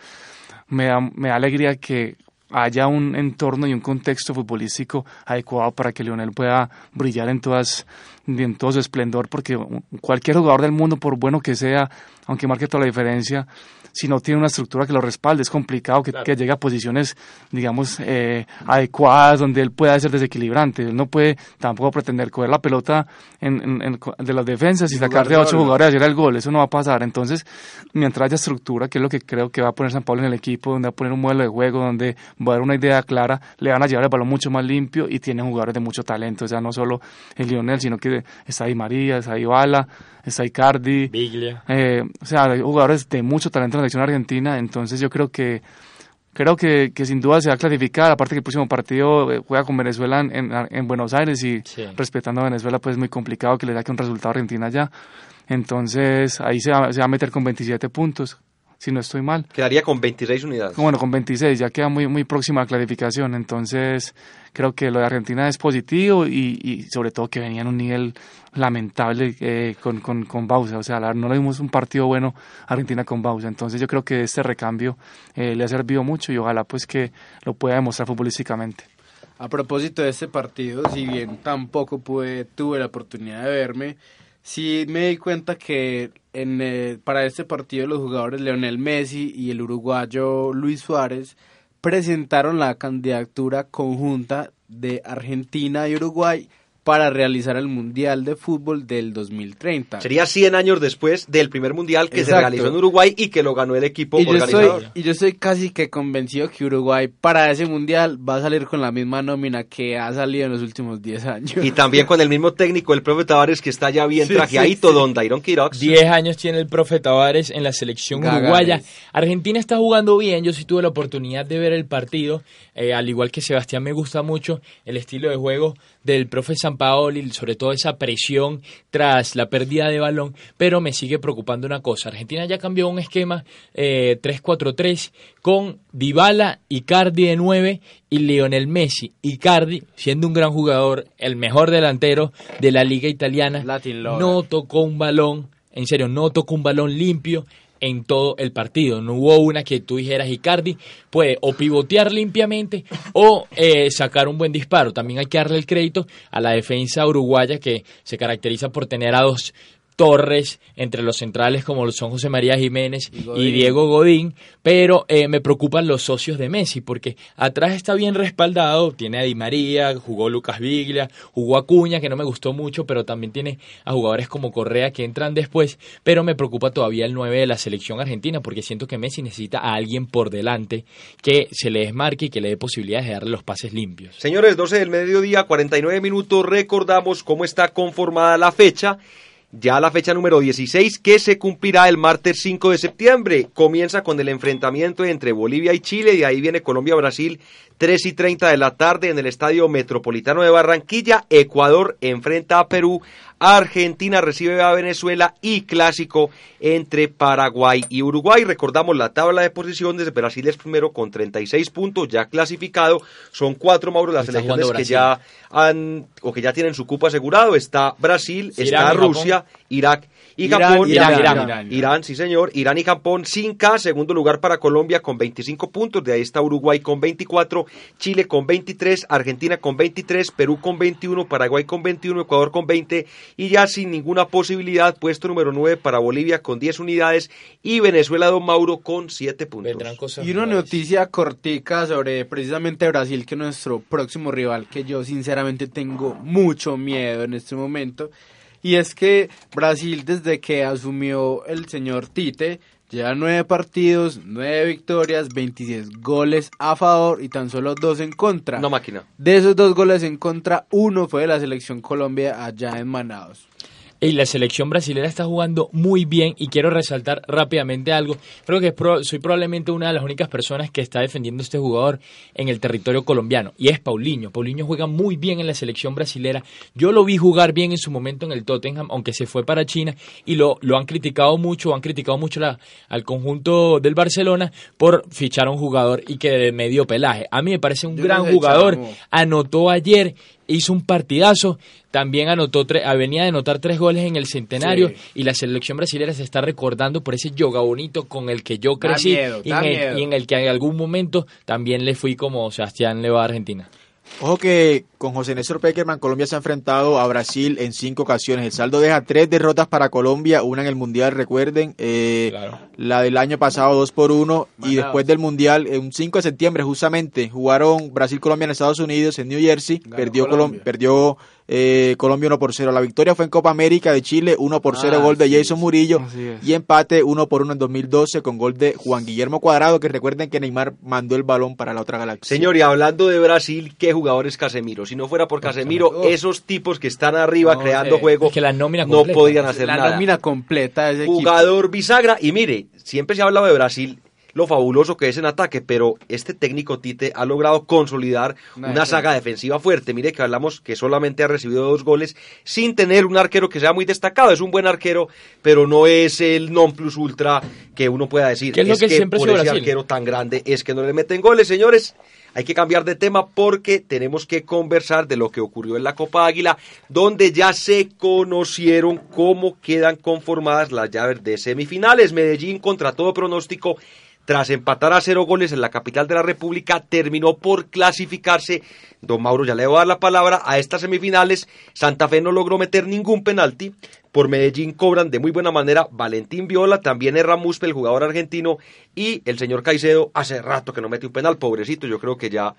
me da, me da alegría que haya un entorno y un contexto futbolístico adecuado para que Lionel pueda brillar en todas en todo su esplendor porque cualquier jugador del mundo por bueno que sea aunque marque toda la diferencia si no tiene una estructura que lo respalde. Es complicado que, que llegue a posiciones digamos eh, adecuadas donde él pueda ser desequilibrante. Él no puede tampoco pretender coger la pelota en, en- en- de las defensas y, Y sacar de ocho jugadores y hacer el gol. Eso no va a pasar. Entonces mientras haya estructura que es lo que creo que va a poner San Pablo en el equipo donde va a poner un modelo de juego donde va a dar una idea clara le van a llevar el balón mucho más limpio y tienen jugadores de mucho talento. O sea no solo el Lionel sino que está ahí María está ahí Bala está Icardi Biglia. eh, o sea, hay jugadores de mucho talento en la selección argentina, entonces yo creo que creo que, que sin duda se va a clasificar, aparte que el próximo partido eh, juega con Venezuela en, en- en Buenos Aires y Sí. respetando a Venezuela pues es muy complicado que le saque un resultado a Argentina allá, entonces ahí se va, se va a meter con 27 puntos, si no estoy mal. Quedaría con 26 unidades. Bueno, con 26 ya queda muy, muy próxima a la clasificación, entonces creo que lo de Argentina es positivo y, y sobre todo que venía en un nivel lamentable eh, con, con, con Bausa, o sea, la- no le dimos un partido bueno a Argentina con Bausa, entonces yo creo que este recambio eh, le ha servido mucho y ojalá pues que lo pueda demostrar futbolísticamente. A propósito de este partido, si bien tampoco pude, tuve la oportunidad de verme, sí me di cuenta que en, eh, para este partido los jugadores Leonel Messi y el uruguayo Luis Suárez presentaron la candidatura conjunta de Argentina y Uruguay para realizar el Mundial de Fútbol del 2030. Sería 100 años después del primer mundial que se realizó en Uruguay y que lo ganó el equipo Y yo, organizador. estoy, y yo estoy casi que convencido que Uruguay para ese mundial va a salir con la misma nómina que ha salido en los últimos 10 años. Y también [LAUGHS] con el mismo técnico, el profe Tavares, que está ya bien Sí, trajeadito, sí, sí. don Dairon Quirox. 10 años tiene el profe Tavares en la selección Gagares. uruguaya. Argentina está jugando bien, yo sí tuve la oportunidad de ver el partido, eh, al igual que Sebastián me gusta mucho el estilo de juego del profe Sampaoli, sobre todo esa presión tras la pérdida de balón, pero me sigue preocupando una cosa, Argentina ya cambió un esquema eh, 3-4-3 con Dybala, Icardi de 9 y Lionel Messi. Icardi, siendo un gran jugador, el mejor delantero de la liga italiana, no tocó un balón, en serio, no tocó un balón limpio en todo el partido. No hubo una que tú dijeras, Icardi puede o pivotear limpiamente o eh, sacar un buen disparo. También hay que darle el crédito a la defensa uruguaya que se caracteriza por tener a dos Torres, entre los centrales como lo son José María Jiménez y, Diego Godín, pero eh, me preocupan los socios de Messi, porque atrás está bien respaldado, tiene a Di María, jugó Lucas Viglia, jugó Acuña, que no me gustó mucho, pero también tiene a jugadores como Correa que entran después, pero me preocupa todavía el 9 de la selección argentina, porque siento que Messi necesita a alguien por delante que se le desmarque y que le dé posibilidades de darle los pases limpios. Señores, 12 del mediodía, 49 minutos, recordamos cómo está conformada la fecha ya la fecha número 16 que se cumplirá el martes 5 de septiembre. Comienza con el enfrentamiento entre Bolivia y Chile y ahí viene Colombia-Brasil 3 y 30 de la tarde en el Estadio Metropolitano de Barranquilla. Ecuador enfrenta a Perú Argentina recibe a Venezuela y clásico entre Paraguay y Uruguay. Recordamos la tabla de posiciones. Brasil es primero con 36 puntos, ya clasificado. Son cuatro, Mauro, las selecciones que ya han o que ya tienen su cupo asegurado. Está Brasil, está Rusia, Irak y Japón, Irán, Irán, sí señor, Irán y Japón sin K, segundo lugar para Colombia con 25 puntos, de ahí está Uruguay con 24, Chile con 23, Argentina con 23, Perú con 21, Paraguay con 21, Ecuador con 20 y ya sin ninguna posibilidad, puesto número 9 para Bolivia con 10 unidades y Venezuela Don Mauro con 7 puntos. Y una noticia cortica sobre precisamente Brasil, que es nuestro próximo rival, que yo sinceramente tengo mucho miedo en este momento y es que Brasil desde que asumió el señor Tite lleva nueve partidos, nueve victorias, 26 goles a favor y tan solo dos en contra. No máquina. De esos dos goles en contra, uno fue de la selección Colombia allá en Manaus. Y la selección brasileña está jugando muy bien y quiero resaltar rápidamente algo. Creo que soy probablemente una de las únicas personas que está defendiendo a este jugador en el territorio colombiano y es Paulinho. Paulinho juega muy bien en la selección brasilera. Yo lo vi jugar bien en su momento en el Tottenham, aunque se fue para China y lo, lo han criticado mucho, han criticado mucho la, al conjunto del Barcelona por fichar a un jugador y que de medio pelaje. A mí me parece un gran jugador. Anotó ayer hizo un partidazo, también anotó venía de anotar tres goles en el centenario y la selección brasileña se está recordando por ese yoga bonito con el que yo crecí y, en el, que en algún momento también le fui como Sebastián le va a Argentina. Ojo que con José Néstor Peckerman Colombia se ha enfrentado a Brasil en cinco ocasiones. El saldo deja tres derrotas para Colombia, una en el Mundial, recuerden, eh, la del año pasado dos por uno y después del Mundial, un 5 de septiembre justamente, jugaron Brasil-Colombia en Estados Unidos, en New Jersey, perdió Colombia. perdió eh, Colombia 1 por 0. La victoria fue en Copa América de Chile, 1 por 0, ah, gol de Jason Murillo. Y empate 1 por 1 en 2012 con gol de Juan Guillermo Cuadrado, que recuerden que Neymar mandó el balón para la otra galaxia. Señor, y hablando de Brasil, ¿qué jugador es Casemiro? Si no fuera por Casemiro, esos tipos que están arriba creando juego que la nómina no podían hacer nada. La nómina completa de Jugador bisagra. Y mire, siempre se ha hablado de Brasil lo fabuloso que es en ataque, pero este técnico Tite ha logrado consolidar una saga defensiva fuerte. Mire que hablamos que solamente ha recibido dos goles sin tener un arquero que sea muy destacado. Es un buen arquero, pero no es el non plus ultra que uno pueda decir. ¿Qué es, lo que, siempre por ese arquero tan grande es que no le meten goles, señores. Hay que cambiar de tema porque tenemos que conversar de lo que ocurrió en la Copa Águila, donde ya se conocieron cómo quedan conformadas las llaves de semifinales. Medellín contra todo pronóstico tras empatar a cero goles en la capital de la República, terminó por clasificarse. Don Mauro ya le voy a dar la palabra a estas semifinales. Santa Fe no logró meter ningún penalti. Por Medellín cobran de muy buena manera Valentín Viola, también es Muspe, el jugador argentino, y el señor Caicedo hace rato que no mete un penal, pobrecito, yo creo que ya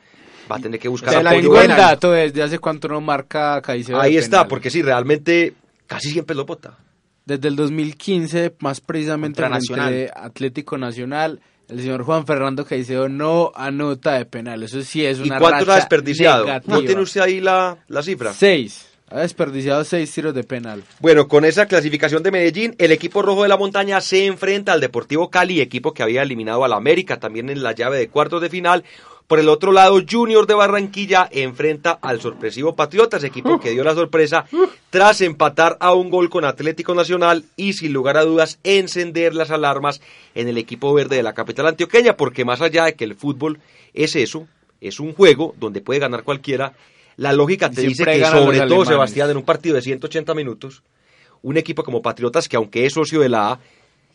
va a tener que buscar Se apoyo. buen dato desde hace cuánto no marca Caicedo. Ahí está, porque sí, realmente casi siempre lo bota. Desde el 2015, más precisamente en Atlético Nacional, el señor Juan Fernando Caicedo no anota de penal. Eso sí es una ¿Y cuántos ha desperdiciado? ¿No tiene usted ahí la, la cifra? Seis. Ha desperdiciado seis tiros de penal. Bueno, con esa clasificación de Medellín, el equipo rojo de la montaña se enfrenta al Deportivo Cali, equipo que había eliminado al América también en la llave de cuartos de final. Por el otro lado, Junior de Barranquilla enfrenta al sorpresivo Patriotas, equipo que dio la sorpresa tras empatar a un gol con Atlético Nacional y sin lugar a dudas encender las alarmas en el equipo verde de la capital antioqueña, porque más allá de que el fútbol es eso, es un juego donde puede ganar cualquiera, la lógica te dice que sobre todo Sebastián en un partido de 180 minutos, un equipo como Patriotas que aunque es socio de la A,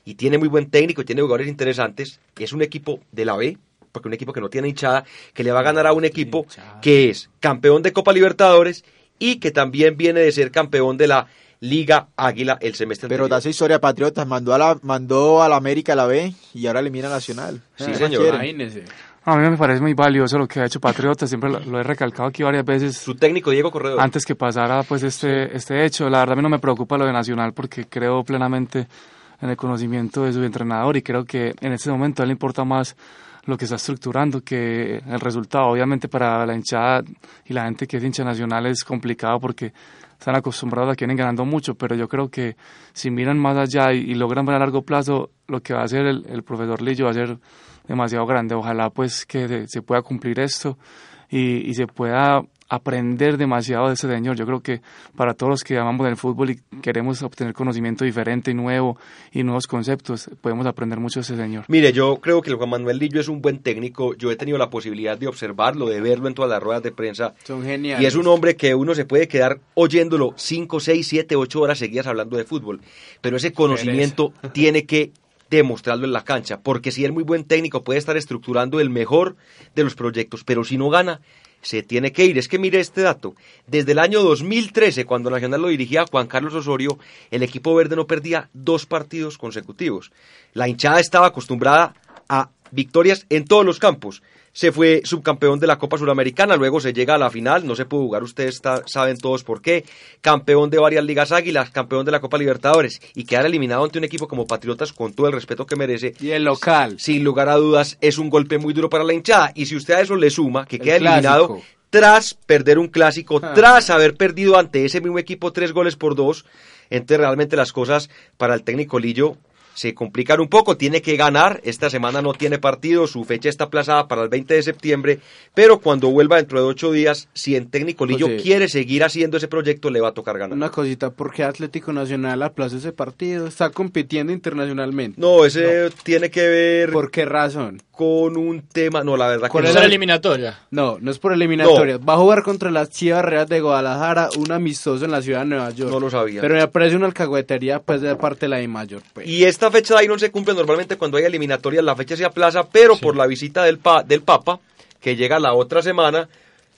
y tiene muy buen técnico y tiene jugadores interesantes. Es un equipo de la B, porque un equipo que no tiene hinchada, que le va a ganar a un equipo que es campeón de Copa Libertadores y que también viene de ser campeón de la Liga Águila el semestre Pero anterior. da esa historia Patriotas, mandó a la mandó a la América a la B y ahora elimina a Nacional. Sí, ¿Qué más señor. Imagínese. A mí me parece muy valioso lo que ha hecho Patriota, siempre lo, lo he recalcado aquí varias veces Su técnico Diego Corredor. antes que pasara pues este, este hecho. La verdad a mí no me preocupa lo de Nacional porque creo plenamente en el conocimiento de su entrenador y creo que en este momento a él le importa más lo que está estructurando que el resultado. Obviamente para la hinchada y la gente que es hincha nacional es complicado porque están acostumbrados a que vienen ganando mucho, pero yo creo que si miran más allá y, y logran ver a largo plazo, lo que va a hacer el, el profesor Lillo va a ser demasiado grande. Ojalá pues que se, se pueda cumplir esto y, y se pueda aprender demasiado de ese señor. Yo creo que para todos los que amamos el fútbol y queremos obtener conocimiento diferente y nuevo y nuevos conceptos, podemos aprender mucho de ese señor. Mire, yo creo que el Juan Manuel Lillo es un buen técnico. Yo he tenido la posibilidad de observarlo, de verlo en todas las ruedas de prensa. Son geniales. Y es un hombre que uno se puede quedar oyéndolo 5, 6, 7, 8 horas seguidas hablando de fútbol. Pero ese conocimiento [LAUGHS] tiene que demostrarlo en la cancha. Porque si es muy buen técnico, puede estar estructurando el mejor de los proyectos. Pero si no gana, se tiene que ir. Es que mire este dato. Desde el año 2013, cuando Nacional lo dirigía Juan Carlos Osorio, el equipo verde no perdía dos partidos consecutivos. La hinchada estaba acostumbrada a victorias en todos los campos. Se fue subcampeón de la Copa Suramericana, luego se llega a la final, no se pudo jugar, ustedes está- saben todos por qué. Campeón de varias ligas águilas, campeón de la Copa Libertadores y quedar eliminado ante un equipo como Patriotas con todo el respeto que merece. Y el local. Sin lugar a dudas, es un golpe muy duro para la hinchada. Y si usted a eso le suma que El queda eliminado clásico. tras perder un clásico, Ah. tras haber perdido ante ese mismo equipo tres goles por dos, entonces realmente las cosas para el técnico Lillo se complican un poco, tiene que ganar, esta semana no tiene partido, su fecha está aplazada para el 20 de septiembre, pero cuando vuelva dentro de ocho días, si el técnico Lillo José. quiere seguir haciendo ese proyecto, le va a tocar ganar. Una cosita, ¿por qué Atlético Nacional aplazó ese partido? Está compitiendo internacionalmente. No, ese tiene que ver ¿Por qué razón? Con un tema, no, la verdad que ¿Cuál no. es la- era eliminatoria. No, no es por eliminatorias. Va a jugar contra las Chivas Reales de Guadalajara, un amistoso en la ciudad de Nueva York. No lo sabía. Pero me parece una alcahuetería pues de parte de la de Mayor. Pues. Y esta fecha de ahí no se cumple normalmente cuando hay eliminatorias, la fecha se aplaza, pero por la visita del, pa- del Papa, que llega la otra semana,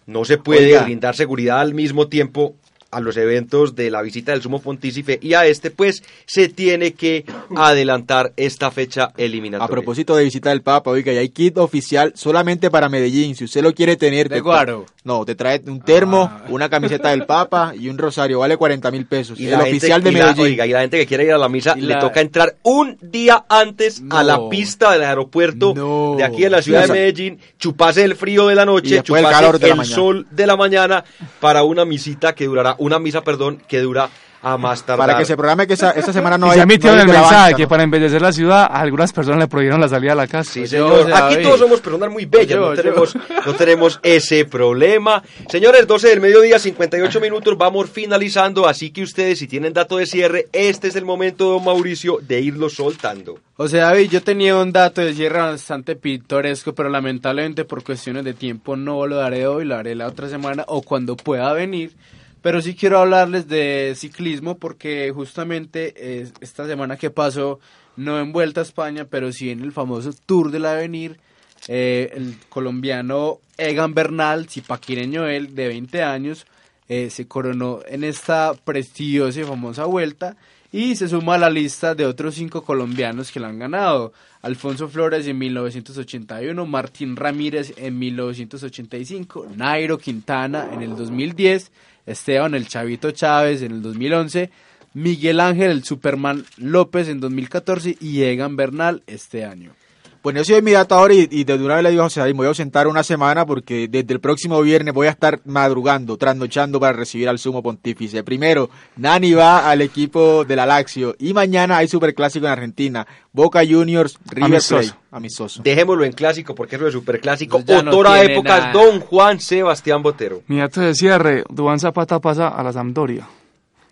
no se puede Oiga. brindar seguridad al mismo tiempo a los eventos de la visita del sumo pontífice y a este pues se tiene que adelantar esta fecha eliminatoria. A propósito de visita del Papa, oiga, y hay kit oficial solamente para Medellín. Si usted lo quiere tener, ¿De te- Guaro? No, te trae un termo, Ah. una camiseta del Papa y un rosario. Vale 40 mil pesos. Y el la gente- oficial de y la- Medellín. oiga, y la gente que quiere ir a la misa Y le la- toca entrar un día antes a la pista del aeropuerto No. de aquí en la ciudad Sí, de Medellín, chuparse el frío de la Y noche, el chuparse calor de el sol de la mañana para una misita que durará, una misa, perdón, que dura a más tardar. para que se programe que esa, esta semana no y se emitieron no el de mensaje banca, que ¿no? para embellecer la ciudad, a algunas personas le prohibieron la salida a la casa. Sí, señor. Aquí todos somos personas muy bellas, Yo, no, tenemos, no tenemos ese problema. Señores, 12 del mediodía, 58 minutos, vamos finalizando, así que ustedes si tienen dato de cierre, este es el momento, don Mauricio, de irlo soltando. O sea, David, yo tenía un dato de cierre bastante pintoresco, pero lamentablemente por cuestiones de tiempo no lo daré hoy, lo haré la otra semana o cuando pueda venir. Pero sí quiero hablarles de ciclismo porque justamente esta semana que pasó, no en Vuelta a España, pero sí en el famoso Tour del Avenir, eh, el colombiano Egan Bernal, zipaquireño él, de 20 años, eh, se coronó en esta prestigiosa y famosa vuelta y se suma a la lista de otros cinco colombianos que la han ganado. Alfonso Flores en 1981, Martín Ramírez en 1985, Nairo Quintana en el 2010, Esteban el Chavito Chávez en el 2011, Miguel Ángel el Superman López en 2014 y Egan Bernal este año. Bueno, yo soy mi dato ahora y, y de una vez le digo a José David, me voy a ausentar una semana porque desde el próximo viernes voy a estar madrugando, trasnochando para recibir al sumo pontífice. Primero, Nani va al equipo de la Lazio y mañana hay superclásico en Argentina. Boca Juniors, River Amistoso. Plate. Amistoso. Dejémoslo en clásico, porque eso de superclásico, Pues no otora épocas, nada. don Juan Sebastián Botero. Mi dato de cierre, Duván Zapata pasa a la Sampdoria.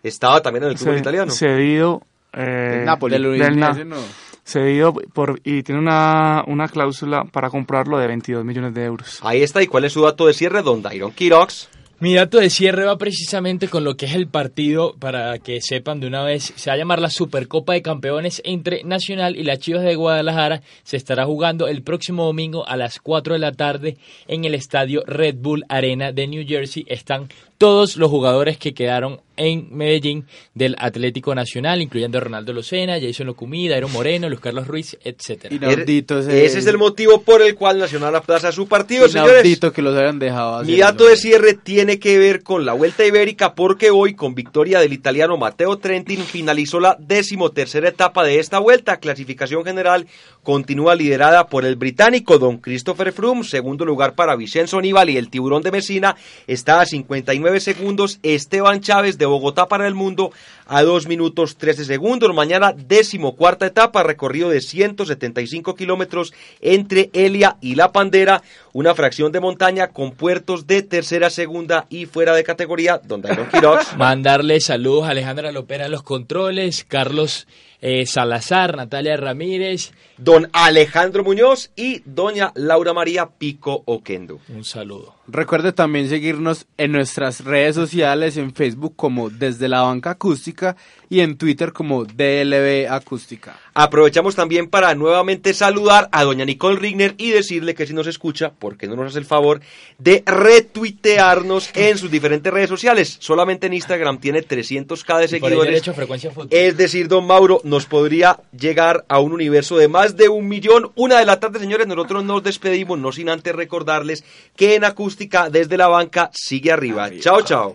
Estaba también en el fútbol italiano. Cedido, eh, Del Napoli. Del del Na- Udinese, no. Cedido por, y tiene una, una cláusula para comprarlo de 22 millones de euros. Ahí está, ¿y cuál es su dato de cierre? Don Dairon Quirox. Mi dato de cierre va precisamente con lo que es el partido, para que sepan de una vez, se va a llamar la Supercopa de Campeones entre Nacional y las Chivas de Guadalajara. Se estará jugando el próximo domingo a las 4 de la tarde en el estadio Red Bull Arena de New Jersey. Están todos los jugadores que quedaron en Medellín del Atlético Nacional, incluyendo Ronaldo Locena, Jason Locumí, Dairo Moreno, Luis Carlos Ruiz, etcétera. Inaudito ese, ese es el motivo por el cual Nacional aplaza su partido, Inaudito señores. que los hayan dejado Mi dato de cierre tiene que ver con la Vuelta Ibérica porque hoy, con victoria del italiano Matteo Trentin, finalizó la decimotercera etapa de esta vuelta. Clasificación general continúa liderada por el británico Don Christopher Froome, segundo lugar para Vicenzo Nibali y el Tiburón de Messina está a 59 segundos. Esteban Chávez de Bogotá para el mundo a 2 minutos 13 segundos. Mañana décimo cuarta etapa, recorrido de 175 kilómetros entre Elia y La Pandera, una fracción de montaña con puertos de tercera, segunda y fuera de categoría, donde hay Quiroz. [LAUGHS] Mandarle saludos a Alejandra Lopera en los controles, Carlos eh, Salazar, Natalia Ramírez, don Alejandro Muñoz y doña Laura María Pico Oquendo. Un saludo. Recuerde también seguirnos en nuestras redes sociales, en Facebook como Desde la Banca Acústica y en Twitter como DLB Acústica. Aprovechamos también para nuevamente saludar a doña Nicole Rigner y decirle que si nos escucha, porque no nos hace el favor de retuitearnos en sus diferentes redes sociales. Solamente en Instagram tiene 300k de seguidores. frecuencia es decir, don Mauro, nos podría llegar a un universo de más de un millón. Una de la tarde, señores, nosotros nos despedimos, no sin antes recordarles que en acústica desde la banca sigue arriba. Chao, chao.